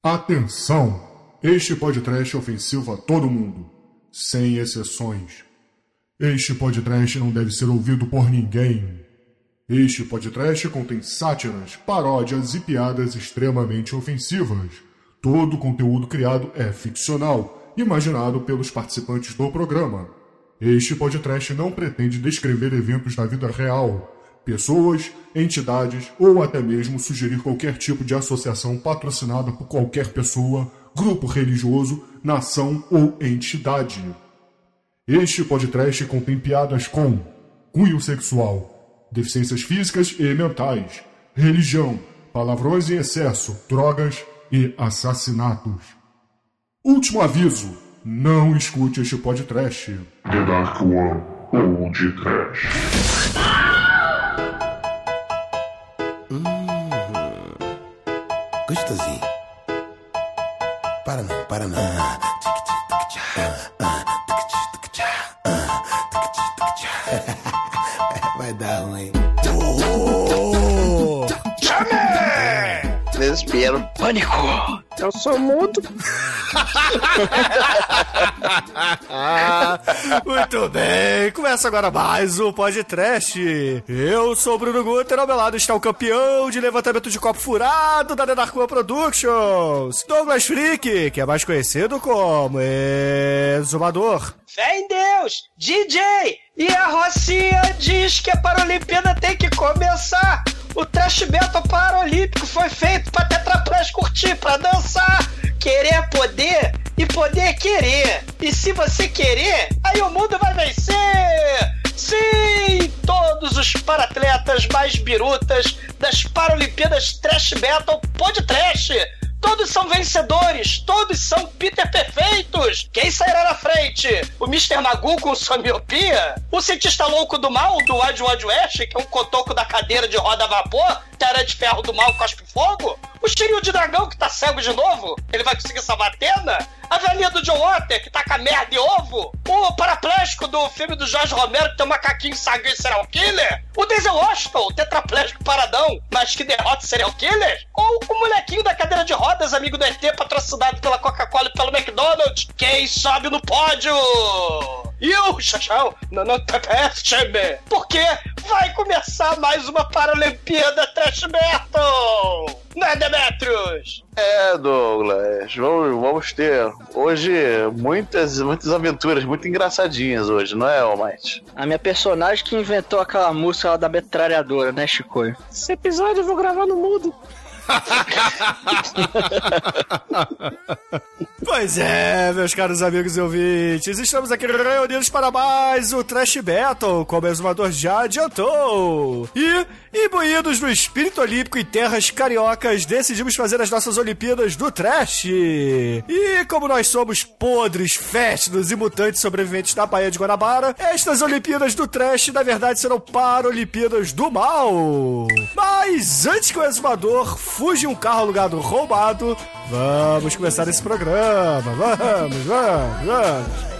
Atenção! Este podcast é ofensivo a todo mundo, sem exceções. Este podcast não deve ser ouvido por ninguém. Este podcast contém sátiras, paródias e piadas extremamente ofensivas. Todo o conteúdo criado é ficcional, imaginado pelos participantes do programa. Este podcast não pretende descrever eventos da vida real, pessoas, entidades ou até mesmo sugerir qualquer tipo de associação patrocinada por qualquer pessoa, grupo religioso, nação ou entidade. Este podcast contém piadas com cunho sexual, deficiências físicas e mentais, religião, palavrões em excesso, drogas e assassinatos. Último aviso: não escute este podcast. The Dark One ou de Trash. Gostosinho. Para não, para não. Vai dar ruim. Desespero. Pânico. Eu sou mudo. Muito bem, começa agora mais um podcast. Eu sou o Bruno Guter, ao meu lado está o campeão de levantamento de copo furado da Denarcoa Productions, Douglas Freak, que é mais conhecido como Exumador. Fé em Deus! DJ! E a Rocinha diz que a Paralimpíada tem que começar! O trash metal paralímpico foi feito pra tetraplás curtir, pra dançar! Querer é poder e poder é querer! E se você querer, aí o mundo vai vencer! Sim! Todos os paratletas mais birutas das Paralimpíadas Trash Metal Pod Trash! Todos são vencedores, todos são Peter perfeitos. Quem sairá na frente? O Mr. Magoo com sua miopia? O cientista louco do mal, do Wild Wild West, que é um cotoco da cadeira de roda a vapor? Tera de ferro do mal cospe fogo? O Shiryu de dragão que tá cego de novo? Ele vai conseguir salvar a Atena? A velhinha do John Water que tá com a merda e ovo? O paraplégico do filme do Jorge Romero que tem um macaquinho sangue e serial killer? O Denzel Washington, tetraplégico paradão, mas que derrota serial killer? Ou o molequinho da cadeira de rodas, amigo do ET, patrocinado pela Coca-Cola e pelo McDonald's? Quem sobe no pódio? E o Chachão, não, não porque vai começar mais uma Paralimpíada Trash Metal! Não é, Demetrius? É, Douglas, vamos, vamos ter hoje muitas, muitas aventuras muito engraçadinhas hoje, não é, Almighty? A minha personagem que inventou aquela música lá da metralhadora, né, Chico? Esse episódio eu vou gravar no mudo. Pois é, meus caros amigos e ouvintes, estamos aqui reunidos para mais o Trash Battle, como o exumador já adiantou. E, imbuídos no espírito olímpico em terras cariocas, decidimos fazer as nossas Olimpíadas do Trash. E como nós somos podres, fétidos e mutantes sobreviventes da Baía de Guanabara, estas Olimpíadas do Trash, na verdade, serão Paralimpíadas do Mal. Mas antes que o exumador fuja um carro alugado roubado, vamos começar esse programa. Vamos, vamos, vamos.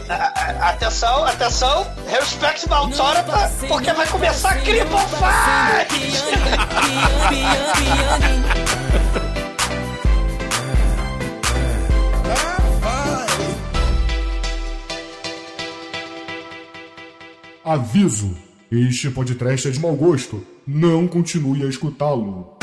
Atenção, atenção, respect da autora, porque vai começar a Fight! Aviso: este podcast é de mau gosto. Não continue a escutá-lo.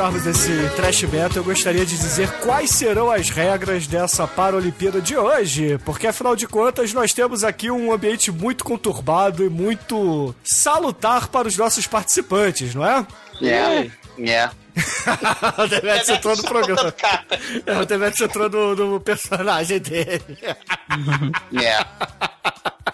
Começarmos esse Trash Metal, eu gostaria de dizer quais serão as regras dessa Paralimpíada de hoje, porque afinal de contas nós temos aqui um ambiente muito conturbado e muito salutar para os nossos participantes, não é? É. É. o Demetrius entrou no programa. É, o Demetrius entrou no, no personagem dele. É.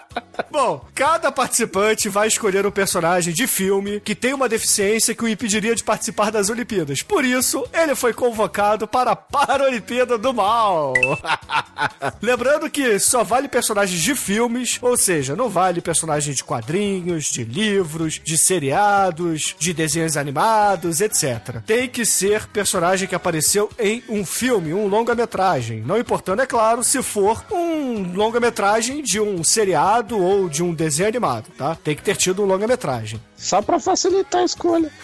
Bom, cada participante vai escolher um personagem de filme que tem uma deficiência que o impediria de participar das Olimpíadas. Por isso, ele foi convocado para a Paralimpíada do Mal. Lembrando que só vale personagens de filmes, ou seja, não vale personagens de quadrinhos, de livros, de seriados, de desenhos animados, etc. Tem que ser personagem que apareceu em um filme, um longa-metragem. Não importando, é claro, se for um longa-metragem de um seriado ou de um desenho animado, tá? Tem que ter tido um longa-metragem. Só pra facilitar a escolha.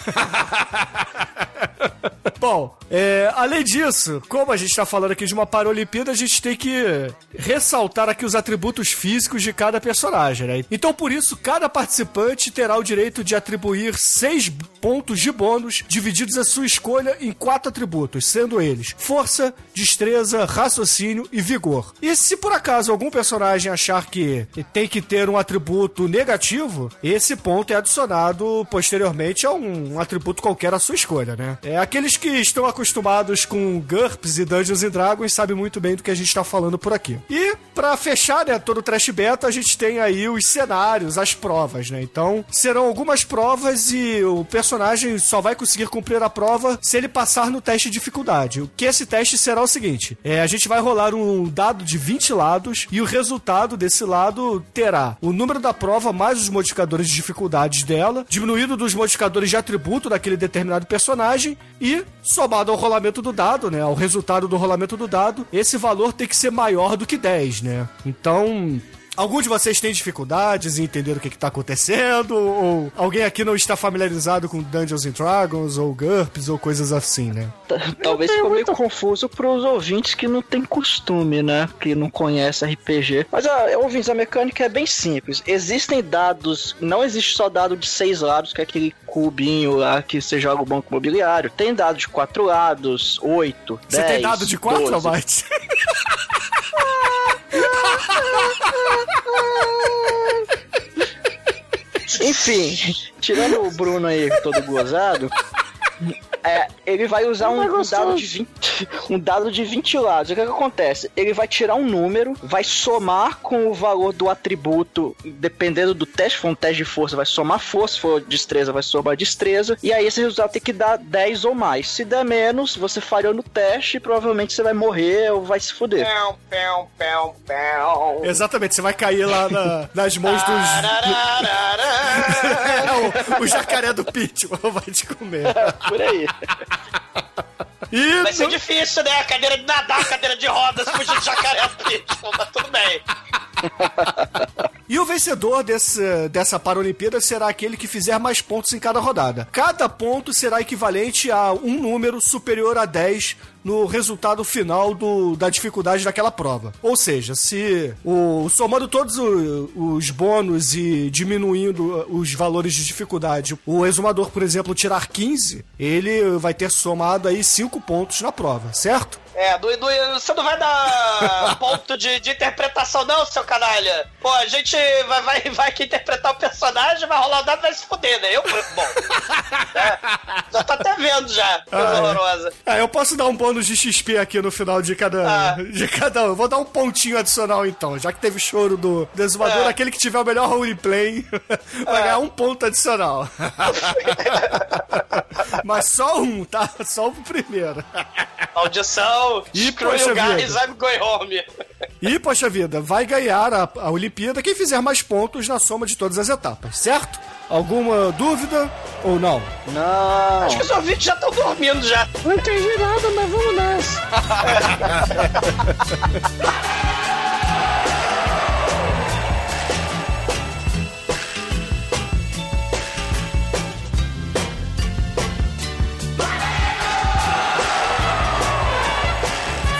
Bom, é, além disso, como a gente está falando aqui de uma Paralimpíada, a gente tem que ressaltar aqui os atributos físicos de cada personagem, né? Então, por isso, cada participante terá o direito de atribuir seis pontos de bônus divididos à sua escolha em quatro atributos, sendo eles força, destreza, raciocínio e vigor. E se por acaso algum personagem achar que tem que ter um atributo negativo, esse ponto é adicionado posteriormente a um, um atributo qualquer à sua escolha, né? É, aqueles que estão acostumados com GURPS e Dungeons and Dragons sabem muito bem do que a gente está falando por aqui. E para fechar, né, todo o Trash Beta, a gente tem aí os cenários, as provas, né? Então, serão algumas provas e o personagem só vai conseguir cumprir a prova se ele passar no teste de dificuldade. O que esse teste será o seguinte: é, a gente vai rolar um dado de 20 lados e o resultado desse lado terá o número da prova mais os modificadores de dificuldades dela, diminuído dos modificadores de atributo daquele determinado personagem e somado ao rolamento do dado, né, ao resultado do rolamento do dado, esse valor tem que ser maior do que 10, né? Então, Algum de vocês tem dificuldades em entender o que está acontecendo? Ou alguém aqui não está familiarizado com Dungeons and Dragons, ou GURPS, ou coisas assim, né? Talvez ficou meio confuso pros ouvintes que não tem costume, né? Que não conhece RPG. Mas, a, ouvintes, a mecânica é bem simples. Existem dados, não existe só dado de seis lados, que é aquele cubinho lá que você joga o banco imobiliário. Tem dado de quatro lados, oito, Você dez, tem dado de 4, 12. Enfim, tirando o Bruno aí todo gozado, é, ele vai usar um, um dado de 20, um dado de 20 lados. O que, que acontece? Ele vai tirar um número, vai somar com o valor do atributo, dependendo do teste, se for um teste de força, vai somar força, se for destreza, vai somar destreza, e aí esse resultado tem que dar 10 ou mais. Se der menos, você falhou no teste, provavelmente você vai morrer ou vai se fuder. Pão, pão, pão, pão. Exatamente, você vai cair lá na- nas mãos dos. É, o, o jacaré do Pitbull vai te comer. Por aí. E Vai ser difícil, né? A cadeira de nadar, a cadeira de rodas, fugir de jacaré pitbull, mas tudo bem. E o vencedor desse, dessa Paralimpíada será aquele que fizer mais pontos em cada rodada. Cada ponto será equivalente a um número superior a 10 no resultado final do, da dificuldade daquela prova. Ou seja, se o somando todos o- os bônus e diminuindo os valores de dificuldade, o exumador, por exemplo, tirar 15, ele vai ter somado aí 5 pontos na prova, certo? É, do, do- você não vai dar ponto de, de interpretação, não, seu canalha. Pô, a gente vai, vai, vai aqui interpretar o personagem, vai rolar o dado, vai se fuder, né? Eu, bom. É, já tá até vendo já. Coisa Ah, é. Ah, eu posso dar um bônus de XP aqui no final de cada, Ah. de cada um. Vou dar um pontinho adicional então, já que teve choro do desumador, É. aquele que tiver o melhor roleplay vai ganhar um ponto adicional. Mas só um, tá? Só o primeiro. Audição, screw poxa guys, vida. I'm going home. E, poxa vida, vai ganhar a, a Olimpíada quem fizer mais pontos na soma de todas as etapas, certo? Alguma dúvida ou não? Não. Acho que os ouvintes já estão dormindo já. Não entendi nada, mas vamos nessa.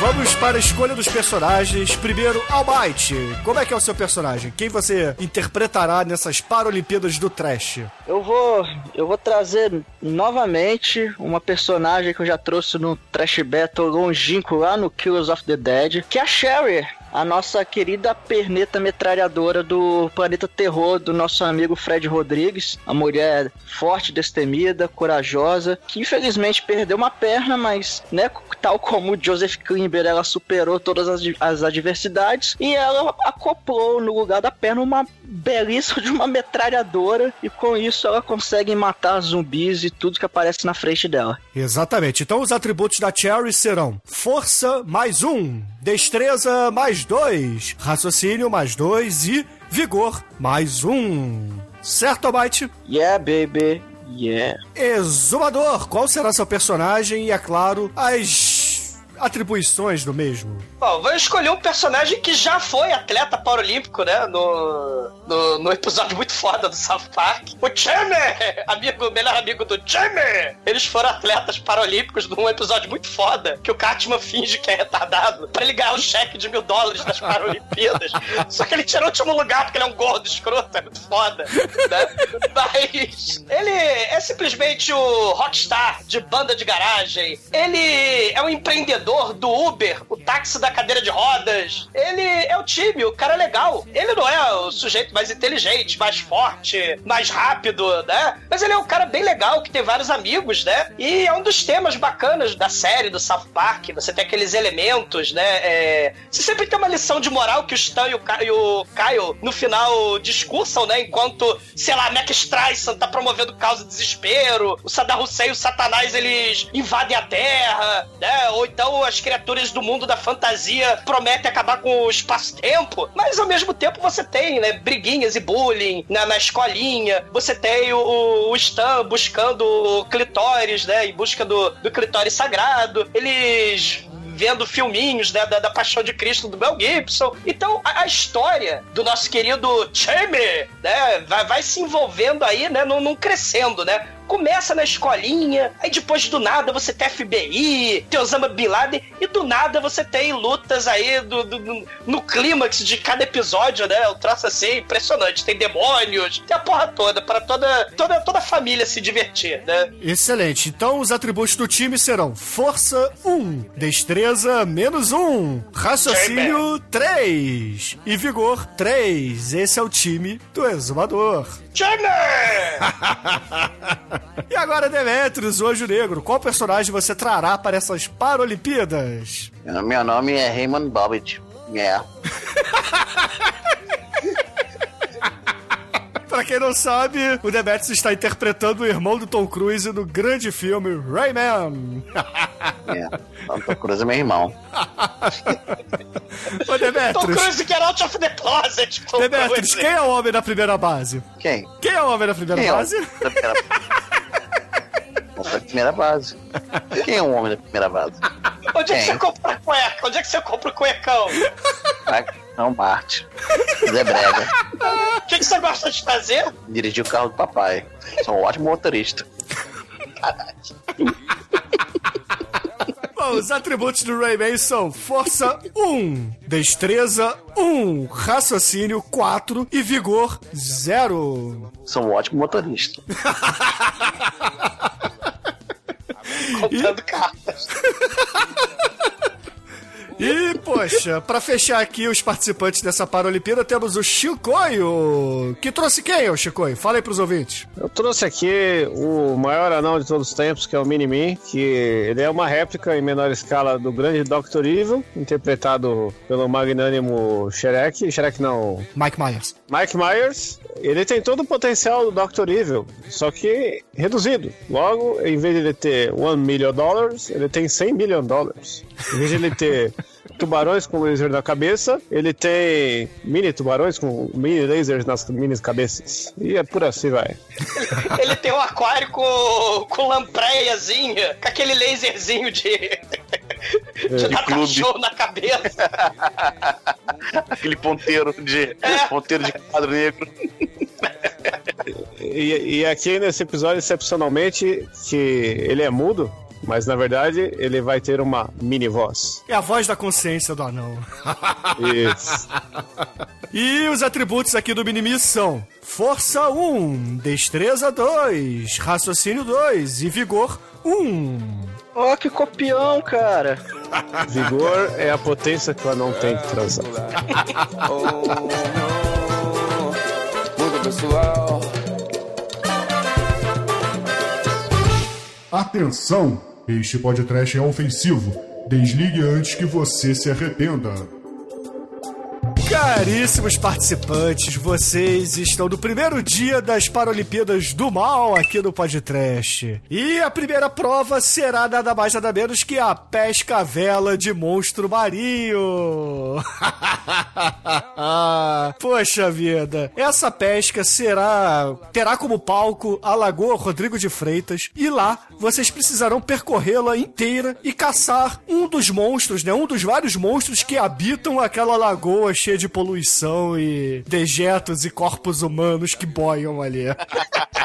Vamos para a escolha dos personagens. Primeiro, Almighty. Como é que é o seu personagem? Quem você interpretará nessas Paralimpíadas do Trash? Eu vou, eu vou trazer novamente uma personagem que eu já trouxe no Trash Battle longínquo lá no Killers of the Dead, que é a Sherry. a nossa querida perneta metralhadora do planeta terror do nosso amigo Fred Rodrigues, a mulher forte, destemida, corajosa, que infelizmente perdeu uma perna, mas, né, tal como Joseph Klimber, ela superou todas as, as adversidades e ela acoplou no lugar da perna uma belíssima de uma metralhadora e com isso ela consegue matar zumbis e tudo que aparece na frente dela. Exatamente. Então os atributos da Cherry serão força mais um, destreza mais dois, raciocínio mais dois e vigor mais um. Certo, Almighty? Yeah, baby. Yeah. Exumador, qual será seu personagem e, é claro, as atribuições do mesmo? Bom, vou escolher um personagem que já foi atleta paralímpico, né? No, no, no episódio muito foda do South Park. O Jamie! Amigo, melhor amigo do Jamie! Eles foram atletas paralímpicos num episódio muito foda que o Cartman finge que é retardado pra ele ganhar o cheque de mil dólares das Paralimpíadas. Só que ele tirou o último lugar porque ele é um gordo escroto, é muito foda. Né? Mas ele é simplesmente o rockstar de banda de garagem. Ele é um empreendedor do Uber, o táxi da cadeira de rodas. Ele é o time, o cara é legal. Ele não é o sujeito mais inteligente, mais forte, mais rápido, né? Mas ele é um cara bem legal, que tem vários amigos, né? E é um dos temas bacanas da série do South Park. Você tem aqueles elementos, né? É... Você sempre tem uma lição de moral que o Stan e o, Ca... e o Kyle, no final, discursam, né? Enquanto, sei lá, Mac Streisand tá promovendo causa de desespero, o Saddam Hussein e o Satanás, eles invadem a Terra, né? Ou então as criaturas do mundo da fantasia prometem acabar com o espaço-tempo. Mas, ao mesmo tempo, você tem, né? Briguinhas e bullying na, na escolinha. Você tem o, o Stan buscando o clitóris, né? Em busca do, do clitóris sagrado. Eles vendo filminhos né, da, da Paixão de Cristo do Mel Gibson. Então, a, a história do nosso querido Jamie, né, vai, vai se envolvendo aí, né, num, num crescendo, né? Começa na escolinha, aí depois do nada você tem FBI, tem Osama Bin Laden, e do nada você tem lutas aí do, do- do- no clímax de cada episódio, né? O troço assim, impressionante. Tem demônios, tem a porra toda, para toda, toda, toda a família se divertir, né? Excelente. Então os atributos do time serão força 1, destreza menos 1, raciocínio 3 e vigor 3. Esse é o time do exumador. Jamie! E agora, Demetrius, o Anjo Negro, qual personagem você trará para essas Paralimpíadas? Meu nome é Raymond Bobbitt. É. Pra quem não sabe, o Demetrius está interpretando o irmão do Tom Cruise no grande filme Rayman. É. Tom Cruise é meu irmão. Ô, Tom Demetrius, Cruise Get Out of the Closet. Tom Demetrius, Cruise. quem é o homem da primeira base? Quem? Quem é o homem da primeira Quem é o base? da primeira da primeira base. Quem é o homem da primeira base? Onde é que você compra a cueca? Onde é que você compra o cuecão? Não, Marte. Zé Brega. O que, que você gosta de fazer? Dirigir o carro do papai. Sou um ótimo motorista. Bom, os atributos do Rayman são força 1, destreza 1, raciocínio 4 e vigor 0. Sou um ótimo motorista. Contando cartas. E, poxa, pra fechar aqui os participantes dessa Paralimpíada, temos o Chicoio. Que trouxe quem, ô Chicoio? Fala aí pros ouvintes. Eu trouxe aqui o maior anão de todos os tempos, que é o Mini-Me, que ele é uma réplica em menor escala do grande Dr. Evil, interpretado pelo magnânimo Shrek. Shrek não, Mike Myers. Mike Myers. Ele tem todo o potencial do Dr. Evil, só que reduzido. Logo, em vez de ele ter 1 million dollars, ele tem 100 million dollars. Em vez de ele ter tubarões com laser na cabeça, ele tem mini tubarões com mini lasers nas mini cabeças. E é por assim, vai. Ele tem um aquário com, com lampreiazinha, com aquele laserzinho de. De dar clube. cachorro na cabeça. Aquele ponteiro de. É. Ponteiro de quadro negro. E, e aqui nesse episódio, excepcionalmente, que ele é mudo, mas na verdade ele vai ter uma mini voz. É a voz da consciência do anão. Isso. E os atributos aqui do Minimi são Força 1, Destreza 2, Raciocínio 2 e Vigor 1. Ó, que copião, cara. Vigor é a potência que ela não tem que transar. Muda pessoal. Atenção! Este podcast é ofensivo. Desligue antes que você se arrependa. Caríssimos participantes, vocês estão no primeiro dia das Paralimpíadas do Mal aqui no Podcast. E a primeira prova será nada mais nada menos que a pesca vela de monstro marinho. Poxa vida, essa pesca será terá como palco a Lagoa Rodrigo de Freitas e lá vocês precisarão percorrê-la inteira e caçar um dos monstros, né, um dos vários monstros que habitam aquela lagoa cheia de poluição e dejetos e corpos humanos que boiam ali.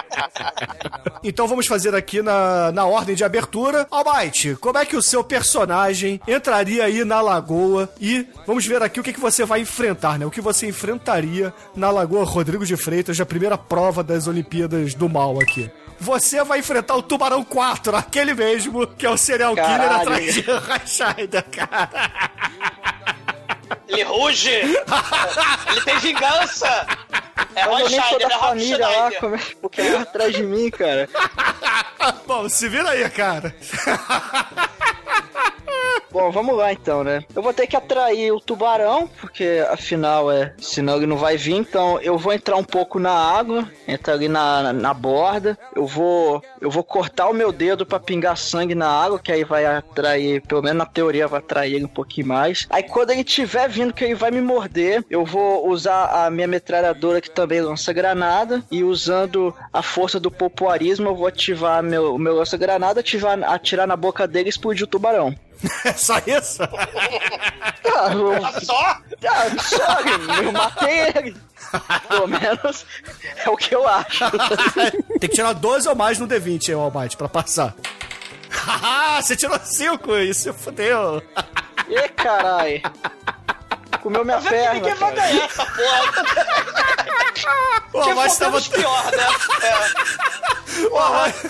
Então vamos fazer aqui na, na ordem de abertura. Almighty, como é que o seu personagem entraria aí na lagoa e vamos ver aqui o que, que você vai enfrentar, né? O que você enfrentaria na Lagoa Rodrigo de Freitas, na primeira prova das Olimpíadas do Mal aqui. Você vai enfrentar o Tubarão 4, aquele mesmo que é o serial killer Caralho. atrás de Rashida, cara. Ele ruge! Ele tem vingança! É sou Schneider, da é Rob família lá, Schneider. como é porque é atrás de mim, cara. Bom, se vira aí, cara. Bom, vamos lá então, né? Eu vou ter que atrair o tubarão, porque afinal é. Senão ele não vai vir, então eu vou entrar um pouco na água, entrar ali na, na, borda. Eu vou. Eu vou cortar o meu dedo pra pingar sangue na água, que aí vai atrair, pelo menos na teoria, vai atrair ele um pouquinho mais. Aí quando ele tiver vindo que ele vai me morder, eu vou usar a minha metralhadora que também lança granada. E usando a força do popuarismo, eu vou ativar meu, meu lança-granada, atirar na boca dele e explodir o tubarão. É só isso? Ah, eu, Só? ah, sorry, eu matei ele. Pelo menos é o que eu acho. Tem que tirar 12 ou mais no D20 aí, o Almighty, pra passar. Haha, você tirou 5, isso fodeu. Ih, carai. Comeu minha Vê que perna. ninguém vai ganhar essa porra. O Almighty tava... pior, né? É. O Almighty-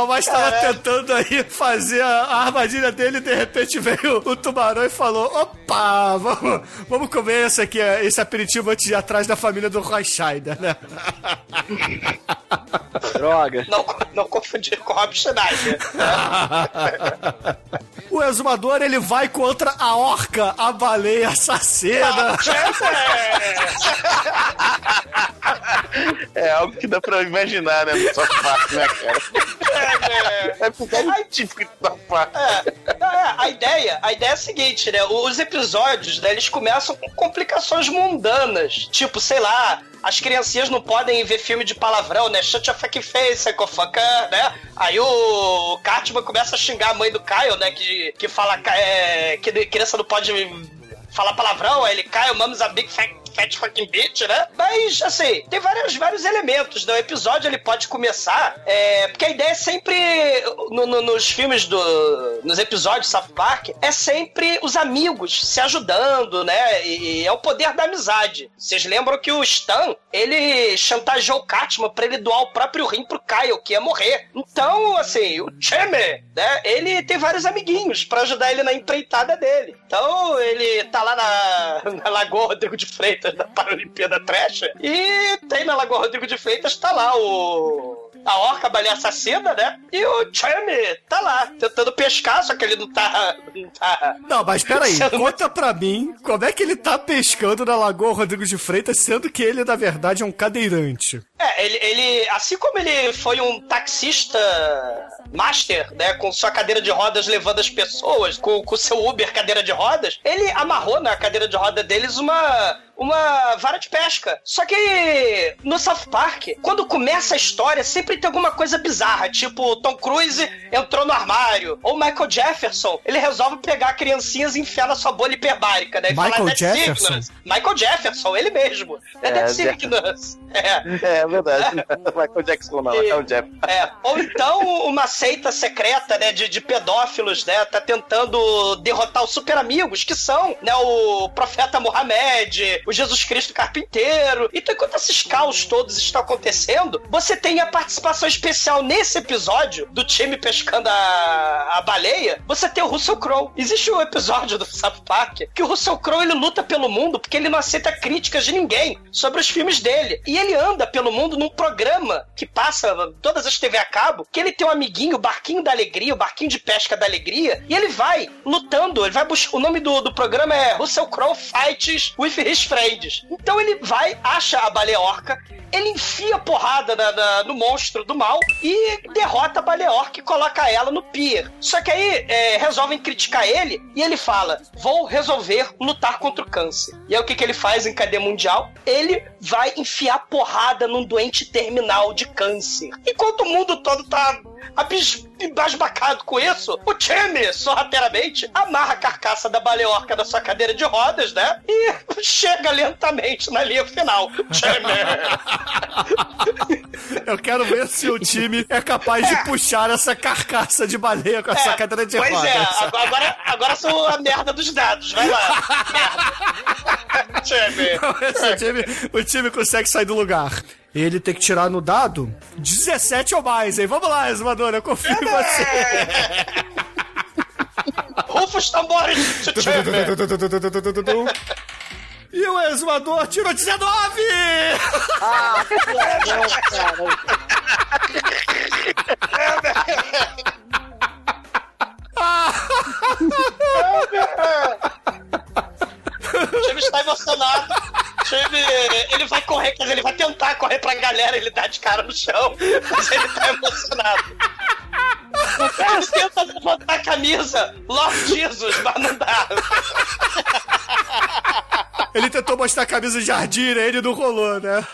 O Almighty tava tentando aí fazer a a armadilha dele e de repente veio o tubarão e falou: opa, vamos, vamos comer esse aqui, esse aperitivo antes de ir atrás da família do Roy Scheider, né? Droga. Não, não confundir com o Rob Schneider. O exumador ele vai contra a orca, a baleia assassina. É algo que dá pra imaginar, né? South Park, né, cara? É porque é típico do South Park. É, é, a ideia, a ideia é a seguinte, né? Os episódios, né, eles começam com complicações mundanas. Tipo, sei lá, as criancinhas não podem ver filme de palavrão, né? Shut your fucking face, psychofucker, né? Aí o Cartman começa a xingar a mãe do Kyle, né? Que, que fala é, que criança não pode falar palavrão, aí ele cai, o mom's a big fat, fat fucking bitch, né? Mas, assim, tem vários, vários elementos, né? O episódio, ele pode começar, é, porque a ideia é sempre, no- no- nos filmes do... nos episódios de South Park, é sempre os amigos se ajudando, né? E, e é o poder da amizade. Vocês lembram que o Stan, ele chantageou o Cartman pra ele doar o próprio rim pro Kyle, que ia morrer. Então, assim, o Cheme, né? Ele tem vários amiguinhos pra ajudar ele na empreitada dele. Então, ele tá lá na, na Lagoa Rodrigo de Freitas, da Paralimpíada Trash, e tem na Lagoa Rodrigo de Freitas, tá lá o... A orca a baleia assassina, né? E o Chame tá lá, tentando pescar, só que ele não tá. Não, tá... Não, mas peraí, Sendo conta pra mim como é que ele tá pescando na Lagoa Rodrigo de Freitas, sendo que ele, na verdade, é um cadeirante. É, ele, ele, assim como ele foi um taxista master, né, com sua cadeira de rodas levando as pessoas, com o seu Uber cadeira de rodas, ele amarrou na cadeira de roda deles uma uma vara de pesca. Só que no South Park, quando começa a história, sempre tem alguma coisa bizarra, tipo Tom Cruise entrou no armário, ou Michael Jefferson, ele resolve pegar criancinhas e enfiar na sua bolha hiperbárica, né? e Michael falar, "That's Jefferson? sickness." Michael Jefferson, ele mesmo. É, É, That's sickness. É. É verdade. Michael Jackson não, é o Jeff. É, ou então uma seita secreta, né, de, de pedófilos, né, tá tentando derrotar os super amigos, que são, né, o profeta Mohamed, o Jesus Cristo carpinteiro. Então, enquanto esses caos todos estão acontecendo, você tem a participação especial nesse episódio do time pescando a, a baleia, você tem o Russell Crowe. Existe um episódio do South Park que o Russell Crowe ele luta pelo mundo porque ele não aceita críticas de ninguém sobre os filmes dele. E ele anda pelo mundo num programa que passa todas as TV a cabo, que ele tem um amiguinho, o Barquinho da Alegria, o Barquinho de Pesca da Alegria, e ele vai lutando, ele vai buscar. O nome do, do programa é Russell Crowe Fights with His Friends. Então ele vai, acha a baleia orca, ele enfia porrada na- na- no monstro do mal e derrota a baleia orca e coloca ela no pier. Só que aí é, resolvem criticar ele e ele fala: Vou resolver lutar contra o câncer. E aí o que, que ele faz em cadeia mundial? Ele vai enfiar porrada num doente terminal de câncer. Enquanto o mundo todo tá abis- embasbacado com isso, o time, sorrateiramente, amarra a carcaça da baleorca da sua cadeira de rodas, né? E chega lentamente na linha final. Time! Eu quero ver se o time é capaz de puxar essa carcaça de baleia com essa cadeira de pois rodas. é, agora, agora, sou a merda dos dados, vai lá. Merda. Time! Esse time, o time consegue sair do lugar. Ele tem que tirar no dado 17 ou mais, hein? Vamos lá, exumador, eu confio em você. Rufa os tambores! E o exumador tirou 19! Ah, cara. O time está emocionado. O time, ele vai correr, quer dizer, ele vai tentar correr pra galera, ele dá de cara no chão, mas ele tá emocionado. O cara tenta levantar a camisa, Lord Jesus, mas não dá. Ele tentou mostrar a camisa de jardim, ele não rolou, né?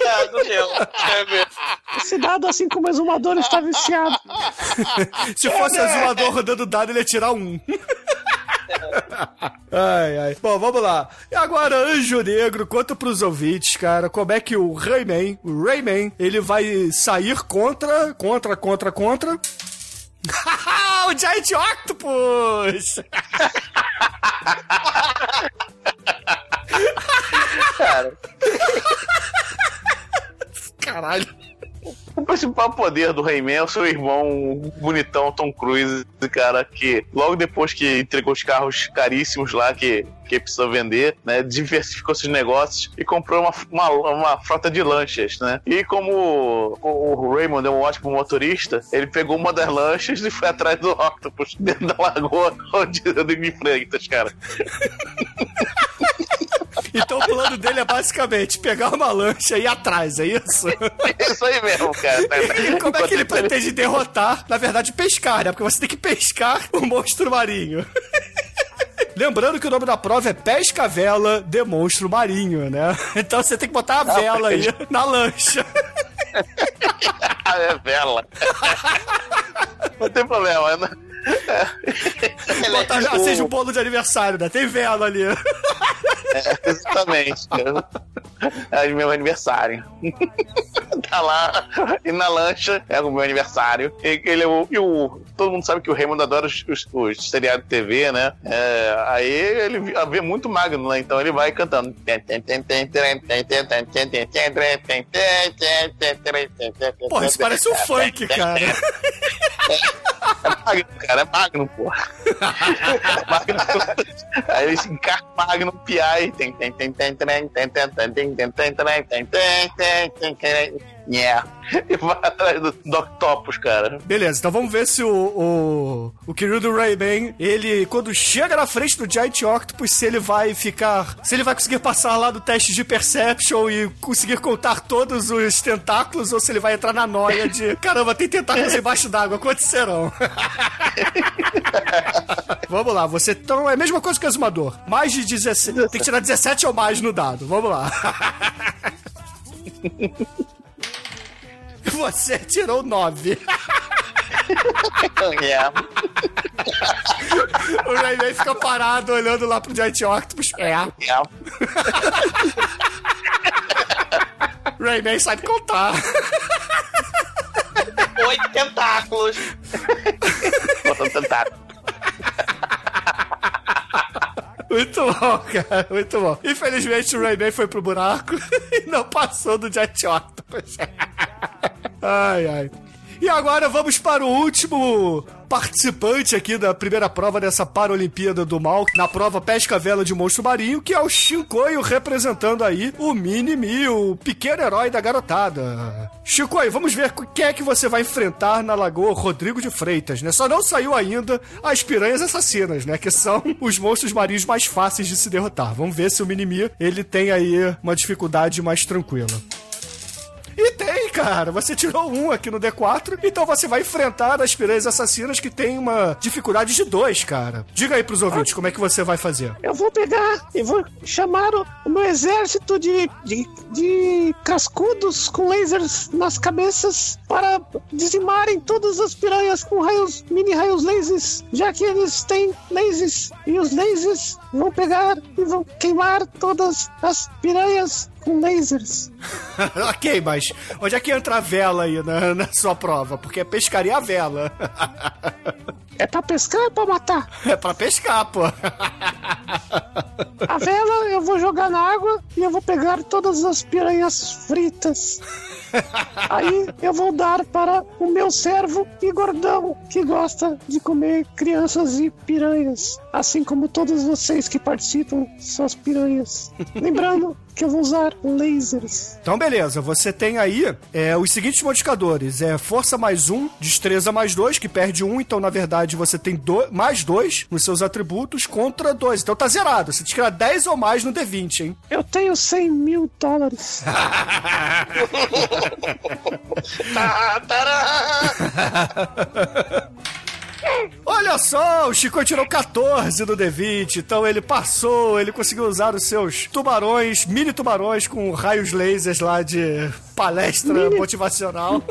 É, não deu. Time. Esse dado, assim como o exumador, está viciado. Se fosse o exumador rodando dado, ele ia tirar um. Ai, ai. Bom, vamos lá. E agora, Anjo Negro, conta pros ouvintes, cara, como é que o Rayman, o Rayman, ele vai sair contra, contra, contra, contra... o Giant Octopus! Cara, Caralho. O principal poder do Rayman é o seu irmão bonitão Tom Cruise, cara, que logo depois que entregou os carros caríssimos lá que, que precisou vender, né, diversificou seus negócios e comprou uma, uma, uma frota de lanchas, né? E como o, o Raymond é um ótimo motorista, ele pegou uma das lanchas e foi atrás do Octopus dentro da lagoa onde eu me Freitas, cara. Então o plano dele é basicamente pegar uma lancha e ir atrás, é isso? É isso aí mesmo, cara. Como é que ele pretende derrotar? Na verdade, pescar, né? Porque você tem que pescar o monstro marinho. Lembrando que o nome da prova é Pesca Vela de Monstro Marinho, né? Então você tem que botar a vela aí na lancha. É vela. Não tem problema, né? Botar, ah, seja um bolo de aniversário, né? Tem vela ali. É, exatamente. É o meu aniversário. tá lá, e na lancha é o meu aniversário. E, ele, é o, e o, todo mundo sabe que o Raymond adora os, os, os seriados de TV, né? É, aí ele vê muito magno, né? Então ele vai cantando. Porra, isso parece um funk, cara. É magno, cara, é magno, porra. magno. Aí ele se encarna magno PI. Yeah. E vai atrás do, Octopus, cara. Beleza, então vamos ver se o, o, o querido Rayman, ele, quando chega na frente do Giant Octopus, se ele vai ficar. Se ele vai conseguir passar lá do teste de Perception e conseguir contar todos os tentáculos, ou se ele vai entrar na noia de caramba, tem tentáculos embaixo d'água, quantos serão? vamos lá, você então é a mesma coisa que o Azumador. Mais de 17. Tem que tirar 17 ou mais no dado. Vamos lá. Você tirou 9. Yeah. O Rayman fica parado olhando lá pro Giant Octopus. É. Yeah. Rayman sabe contar. Oito tentáculos. Botando tentáculo. Muito bom, cara. Muito bom. Infelizmente o Rayman foi pro buraco e não passou do Giant Octopus. Ai, ai. E agora vamos para o último participante aqui da primeira prova dessa Paralimpíada do Mal, na prova Pesca Vela de Monstro Marinho, que é o Chicoio representando aí o Mini-Me, o pequeno herói da garotada. Chicoio, vamos ver quem é que você vai enfrentar na Lagoa Rodrigo de Freitas, né? Só não saiu ainda as piranhas assassinas, né? Que são os monstros marinhos mais fáceis de se derrotar. Vamos ver se o Mini-Me, ele tem aí uma dificuldade mais tranquila. E tem, cara. Você tirou um aqui no D4, então você vai enfrentar as piranhas assassinas que tem uma dificuldade de dois, cara. Diga aí pros ouvintes como é que você vai fazer. Eu vou pegar e vou chamar o, o meu exército de, de, de cascudos com lasers nas cabeças para dizimarem todas as piranhas com raios, mini raios lasers, já que eles têm lasers e os lasers vão pegar e vão queimar todas as piranhas com lasers. ok, mas onde é que entra a vela aí na, na sua prova? Porque é pescaria a vela. É pra pescar ou é pra matar? É pra pescar, pô. A vela eu vou jogar na água e eu vou pegar todas as piranhas fritas. Aí eu vou dar para o meu servo e gordão que gosta de comer crianças e piranhas, assim como todos vocês que participam são as piranhas. Lembrando que eu vou usar lasers. Então, beleza. Você tem aí é, os seguintes modificadores: é força mais um, destreza mais dois, que perde um. Então, na verdade, você tem do, mais dois nos seus atributos contra dois. Então, tá zerado. Você tira 10 ou mais no D20, hein? Eu tenho 100 mil dólares. Tá. Olha só, o Chico tirou 14 no D20, então ele passou, ele conseguiu usar os seus tubarões, mini tubarões com raios lasers lá de palestra Mini- motivacional.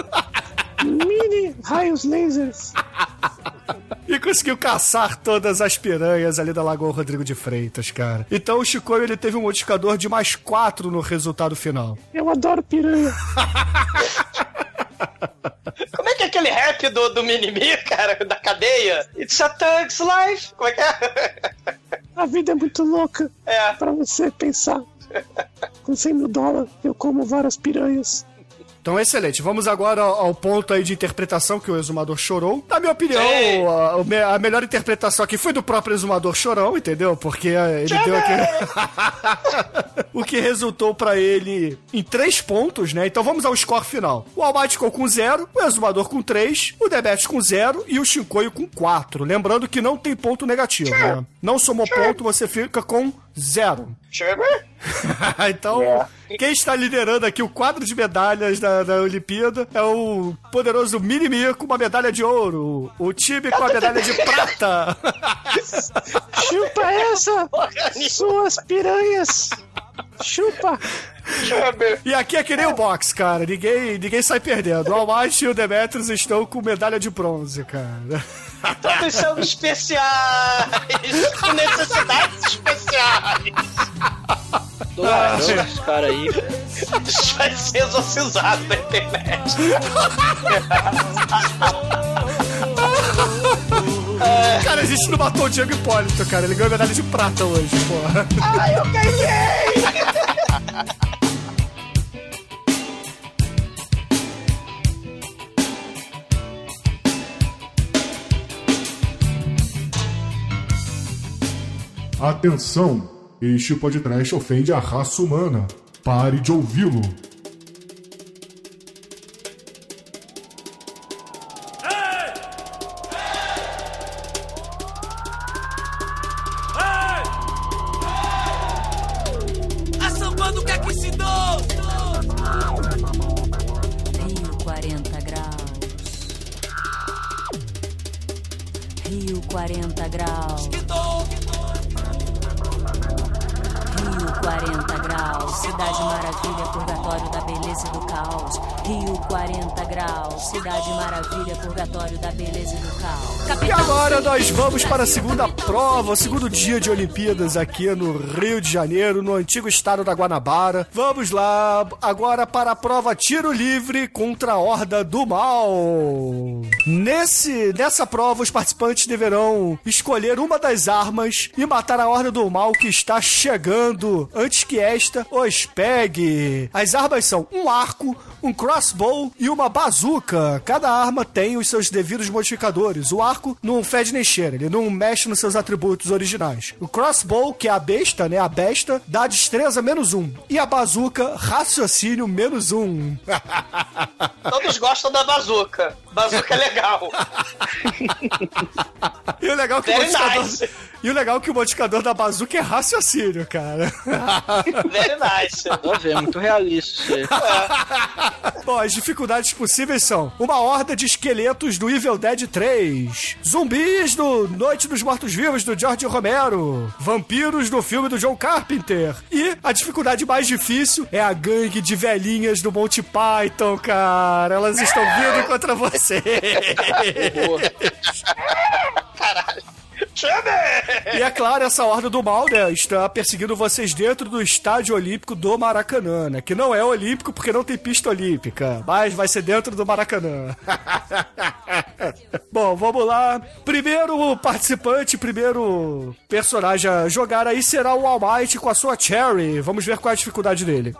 Mini raios lasers. E conseguiu caçar todas as piranhas ali da Lagoa Rodrigo de Freitas, cara. Então o Chicoio ele teve um modificador de mais 4 no resultado final. Eu adoro piranha. Como é que é aquele rap do, do Minimi, cara, da cadeia? It's a thug's life. Como é que é? A vida é muito louca É. pra você pensar. Com 100 mil dólares, eu como várias piranhas. Então, excelente. Vamos agora ao ponto aí de interpretação que o exumador chorou. Na minha opinião, a, a melhor interpretação aqui foi do próprio exumador chorão, entendeu? Porque eh, ele deu aquele... o que resultou pra ele em três pontos, né? Então vamos ao score final. O Almighty ficou com zero, o exumador com três, o Debete com zero e o Shinkoio com quatro. Lembrando que não tem ponto negativo, né? Não somou ponto, você fica com zero. então, quem está liderando aqui o quadro de medalhas da, da Olimpíada é o poderoso Minimi com uma medalha de ouro. O time com a medalha de prata. Chupa essa! Suas piranhas! Chupa! E aqui é que nem o boxe, cara. Ninguém, ninguém sai perdendo. O Almighty e o Demetrius estão com medalha de bronze, cara. Todos são especiais. Com necessidades especiais. Todos esses caras aí. Isso vai ser exorcizado na internet. Cara, a gente não matou o Diego Hipólito, cara. Ele ganhou medalha de prata hoje, porra. Ai, eu ganhei! Atenção! Este podcast ofende a raça humana. Pare de ouvi-lo. Prova, segundo dia de Olimpíadas aqui no Rio de Janeiro, no antigo estado da Guanabara. Vamos lá, agora para a prova tiro livre contra a Horda do Mal. Nesse, nessa prova, os participantes deverão escolher uma das armas e matar a Horda do Mal que está chegando antes que esta os duas PEG. As armas são um arco, um crossbow e uma bazuca. Cada arma tem os seus devidos modificadores. O arco não fede nem cheira, ele não mexe nos seus atributos originais. O crossbow, que é a besta, né? A besta, dá destreza menos um. E a bazuca, raciocínio menos um. Todos gostam da bazuca. Bazuca é legal. E o legal é que o Very modificador. nice. E o legal é que o modificador da bazuca é raciocínio, cara. Very nice. Tô vendo, muito realista isso aí. Bom, as dificuldades possíveis são uma horda de esqueletos do Evil Dead 3, zumbis do Noite dos Mortos-Vivos do George Romero, vampiros do filme do John Carpenter. E a dificuldade mais difícil é a gangue de velhinhas do Monty Python, cara. Elas estão vindo contra você. Caralho. E é claro, essa horda do mal, né, está perseguindo vocês dentro do estádio olímpico do Maracanã, né? Que não é olímpico porque não tem pista olímpica, mas vai ser dentro do Maracanã. Bom, vamos lá. Primeiro participante, primeiro personagem a jogar aí será o All Might com a sua Cherry. Vamos ver qual é a dificuldade dele.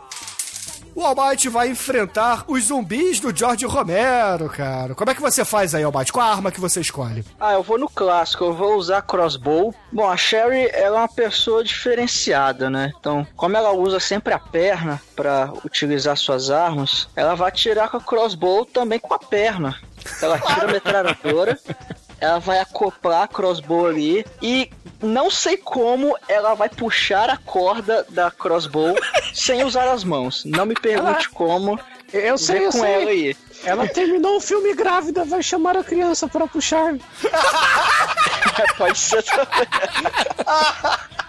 O All Might vai enfrentar os zumbis do George Romero, cara. Como é que você faz aí, All Might? Qual a arma que você escolhe? Ah, eu vou no clássico, eu vou usar crossbow. Bom, a Sherry ela é uma pessoa diferenciada, né? Então, como ela usa sempre a perna pra utilizar suas armas, ela vai atirar com a crossbow também com a perna. Ela tira a metralhadora, ela vai acoplar a crossbow ali e não sei como ela vai puxar a corda da crossbow sem usar as mãos. Não me pergunte como. Eu sei, Vê eu com sei. ela aí. Ela terminou o filme grávida, vai chamar a criança para puxar. Pode ser também.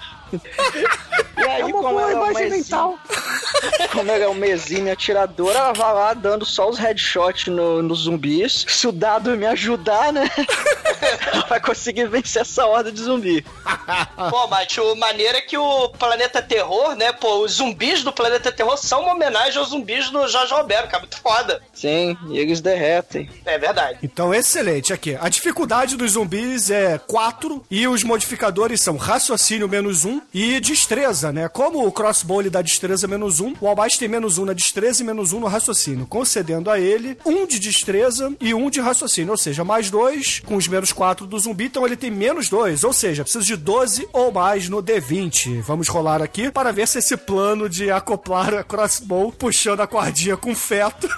E aí, É uma como boa ela é exímia- mental. como ela é uma exímia atiradora, ela vai lá dando só os headshots no, nos zumbis. Se o dado me ajudar, né? ela vai conseguir vencer essa horda de zumbi. Pô, Mate, o maneiro é que o Planeta Terror, né? Pô, os zumbis do Planeta Terror são uma homenagem aos zumbis do Jorge Roberto, cara. Muito foda. Sim, e eles derretem. É verdade. Então, excelente aqui. A dificuldade dos zumbis é 4 e os modificadores são raciocínio menos 1 e destreza, né? Como o crossbow lhe dá destreza menos 1, o Albite tem menos 1 na destreza e menos 1 no raciocínio, concedendo a ele 1 de destreza e 1 de raciocínio, ou seja, mais 2 com os menos 4 do zumbi, então ele tem menos 2, ou seja, precisa de 12 ou mais no D20. Vamos rolar aqui para ver se esse plano de acoplar a crossbow puxando a cordinha com feto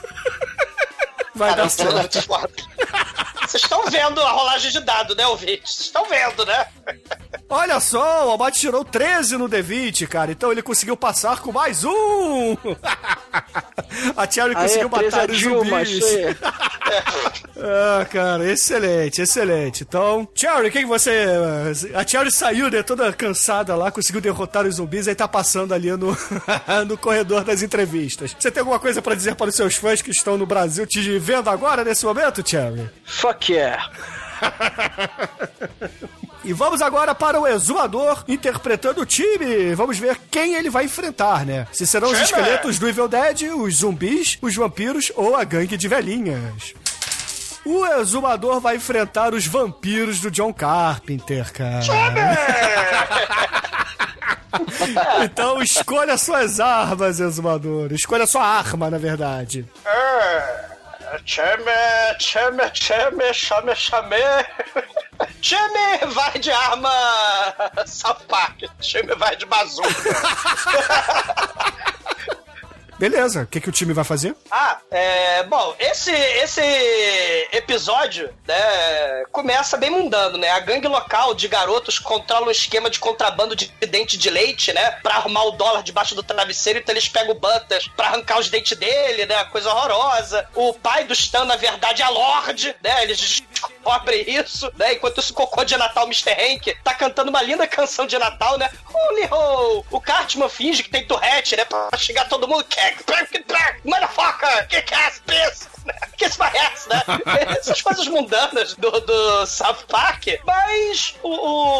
vai dar certo. Vocês estão vendo a rolagem de dado, né, ouvintes? Vocês estão vendo, né? Olha só, o Abate tirou 13 no D20, cara. Então ele conseguiu passar com mais um. A Cherry conseguiu matar os zumbis. Ah, cara, excelente, excelente. Então, Cherry, o que, que você. A Cherry saiu, né, toda cansada lá, conseguiu derrotar os zumbis e tá passando ali no, no corredor das entrevistas. Você tem alguma coisa pra dizer para os seus fãs que estão no Brasil te vendo agora, nesse momento, Cherry? Fuck yeah. E vamos agora para o exumador interpretando o time. Vamos ver quem ele vai enfrentar, né? Se serão os esqueletos do Evil Dead, os zumbis, os vampiros ou a gangue de velhinhas. O exumador vai enfrentar os vampiros do John Carpenter, cara. então escolha suas armas, exumador. Escolha sua arma, na verdade. Ah, Chame, chame, chame, chame, chame. Chame vai de arma South. Chame vai de bazuca. Beleza, o que, que o time vai fazer? Ah, é. Bom, esse, esse episódio, né, começa bem mundano, né? A gangue local de garotos controla um esquema de contrabando de dente de leite, né? Pra arrumar o dólar debaixo do travesseiro, então eles pegam o Butters pra arrancar os dentes dele, né? Coisa horrorosa. O pai do Stan, na verdade, é Lorde, né? Eles descobrem isso, né? Enquanto o cocô de Natal, Mr. Hank, tá cantando uma linda canção de Natal, né? Holy ho! O Cartman finge que tem Tourette, né? Pra chegar todo mundo. Motherfucker! Que ass piece! Que parece, né? Essas coisas mundanas do, do South Park. Mas, o,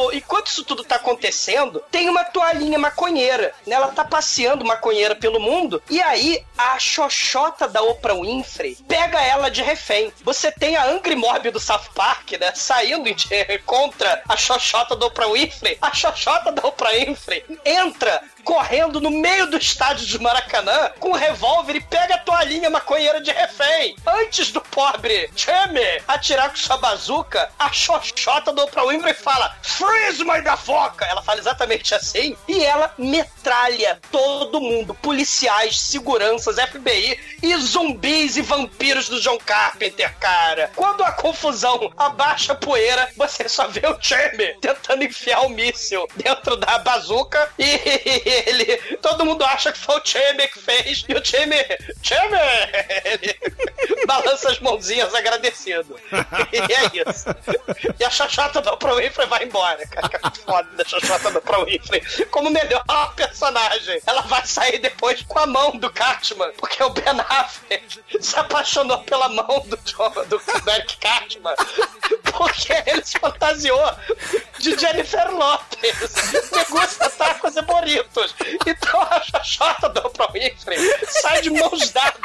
o- enquanto isso tudo tá acontecendo, tem uma toalhinha maconheira. Né? Ela tá passeando maconheira pelo mundo. E aí, a xoxota da Oprah Winfrey pega ela de refém. Você tem a Angry Mob do South Park, né? Saindo de- contra a xoxota do Oprah Winfrey. A xoxota da Oprah Winfrey entra correndo no meio do estádio de Maracanã com um revólver e pega a toalhinha maconheira de refém. Antes do pobre Chame atirar com sua bazuca, a xoxota do Oprah Winfrey fala Freeze, mãe da foca! Ela fala exatamente assim e ela metralha todo mundo. Policiais, seguranças, FBI e zumbis e vampiros do John Carpenter, cara. Quando a confusão abaixa a poeira, você só vê o Chame tentando enfiar o míssil dentro da bazuca e ele. Todo mundo acha que foi o Chame que fez. E o. Chame! Ele balança as mãozinhas agradecido. E é isso. E a Xoxota do Pro Winfrey vai embora, cara. Que foda da Xoxota do Pro Winfrey. Como melhor personagem. Ela vai sair depois com a mão do Cartman, porque o Ben Affleck se apaixonou pela mão do, do, do Eric Cartman. Porque ele se fantasiou de Jennifer Lopez. Degusta tacos e Então a Xoxota do Pro Winfrey sai de mãos dadas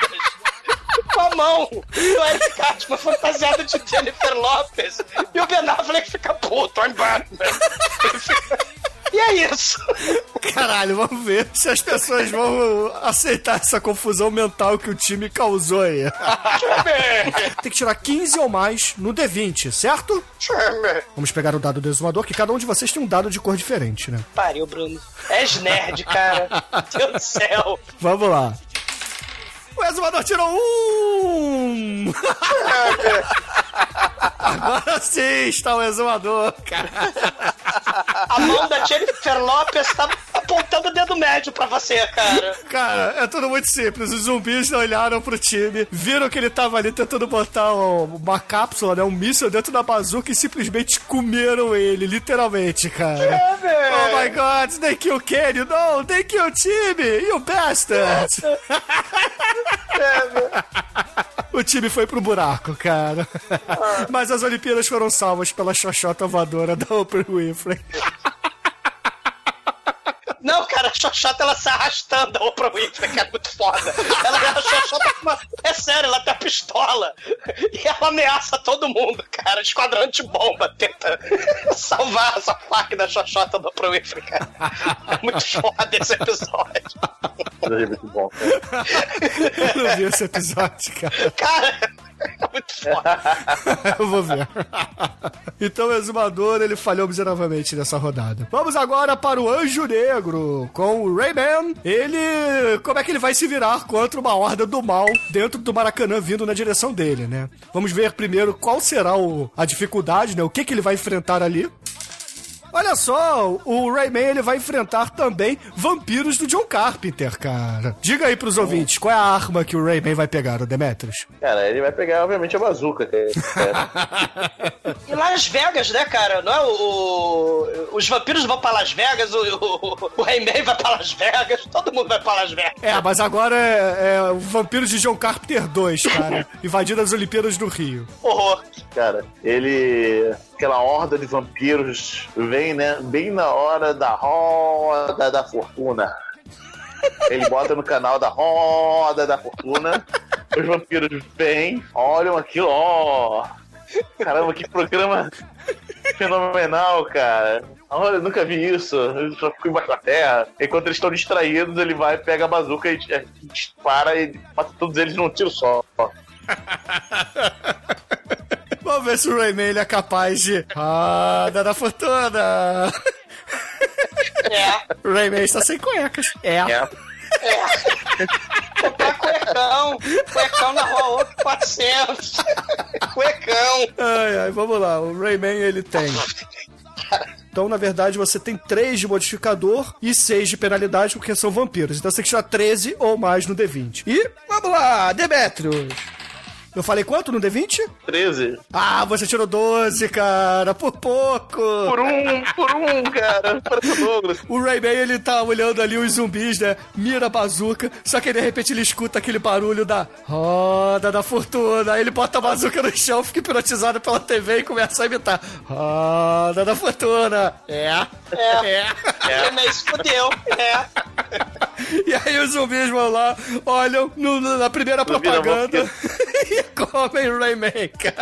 com a mão do Eric Cartman fantasiado de Jennifer Lopez. E o Ben Affleck fica puto, I'm Batman. E é isso. Caralho, vamos ver se as pessoas vão aceitar essa confusão mental que o time causou aí. Tem que tirar 15 ou mais no D20, certo? Vamos pegar o dado do exumador, que cada um de vocês tem um dado de cor diferente, né? Pariu, Bruno. És nerd, cara. Deus do céu. Vamos lá. O exumador tirou um! Agora sim está o exumador, cara. A mão da Jennifer Lopez tá apontando o dedo médio pra você, cara. Cara, é tudo muito simples. Os zumbis olharam pro time, viram que ele tava ali tentando botar um- uma cápsula, né? Um míssil dentro da bazuca e simplesmente comeram ele, literalmente, cara. Oh my god, they kill Kenny, no, they kill time, you bastard! O time foi pro buraco, cara. Mas as Olimpíadas foram salvas pela xoxota voadora da Oprah Winfrey. Não, cara, a Xoxota ela se arrastando a Oprah Winfrey, que é muito foda. Ela, a Xoxota com uma... É sério, ela tem a pistola. E ela ameaça todo mundo, cara. Esquadrão de bomba tenta salvar essa placa da Xoxota do Oprah Winfrey, cara. É muito foda esse episódio. É muito bom. Eu não vi esse episódio, cara. Cara, é muito foda. Eu vou ver. Então o exumador ele falhou miseravelmente nessa rodada. Vamos agora para o Anjo Negro com o Rayman. Ele. Como é que ele vai se virar contra uma horda do mal dentro do Maracanã vindo na direção dele, né? Vamos ver primeiro qual será o- a dificuldade, né? O que, que ele vai enfrentar ali. Olha só, o Rayman ele vai enfrentar também vampiros do John Carpenter, cara. Diga aí pros ouvintes, qual é a arma que o Rayman vai pegar, o Demetrius? Cara, ele vai pegar, obviamente, a bazuca. Que é, é. E Las Vegas, né, cara? Não é o, o- Os vampiros vão pra Las Vegas, o, o, o Rayman vai pra Las Vegas, todo mundo vai pra Las Vegas. É, mas agora é, é o Vampiros de John Carpenter 2, cara. Invadindo as Olimpíadas do Rio. Horror. Cara, ele. Aquela horda de vampiros vem, né? Bem na hora da roda da fortuna. Ele bota no canal da roda da fortuna. Os vampiros vêm, olham aquilo, ó. Caramba, que programa fenomenal, cara. Olha, eu nunca vi isso. Eu só fico embaixo da terra. Enquanto eles estão distraídos, ele vai, pega a bazuca e é, dispara e mata todos eles num tiro só. Vamos ver se o Rayman ele é capaz de. Roda da fortuna! É. O Rayman está sem cuecas. É. É. Comprar cuecão. Cuecão na rua outro 400. Cuecão. Ai, ai, vamos lá. O Rayman ele tem. Então, na verdade, você tem 3 de modificador e 6 de penalidade, porque são vampiros. Então você tem que tirar 13 ou mais no D20. E vamos lá, Demetrius! Eu falei quanto no D20? 13. Ah, você tirou 12, cara, por pouco! Por um, por um, cara. Parece o Douglas. O Rayman, ele tá olhando ali os zumbis, né? Mira a bazuca, só que de repente ele escuta aquele barulho da roda da fortuna. Aí ele bota a bazuca no chão, fica hipnotizado pela TV e começa a imitar. Roda da fortuna. É. É. É. É. Mas fudeu. É. E aí os zumbis vão lá, olham no- na primeira propaganda come comem Raymaker.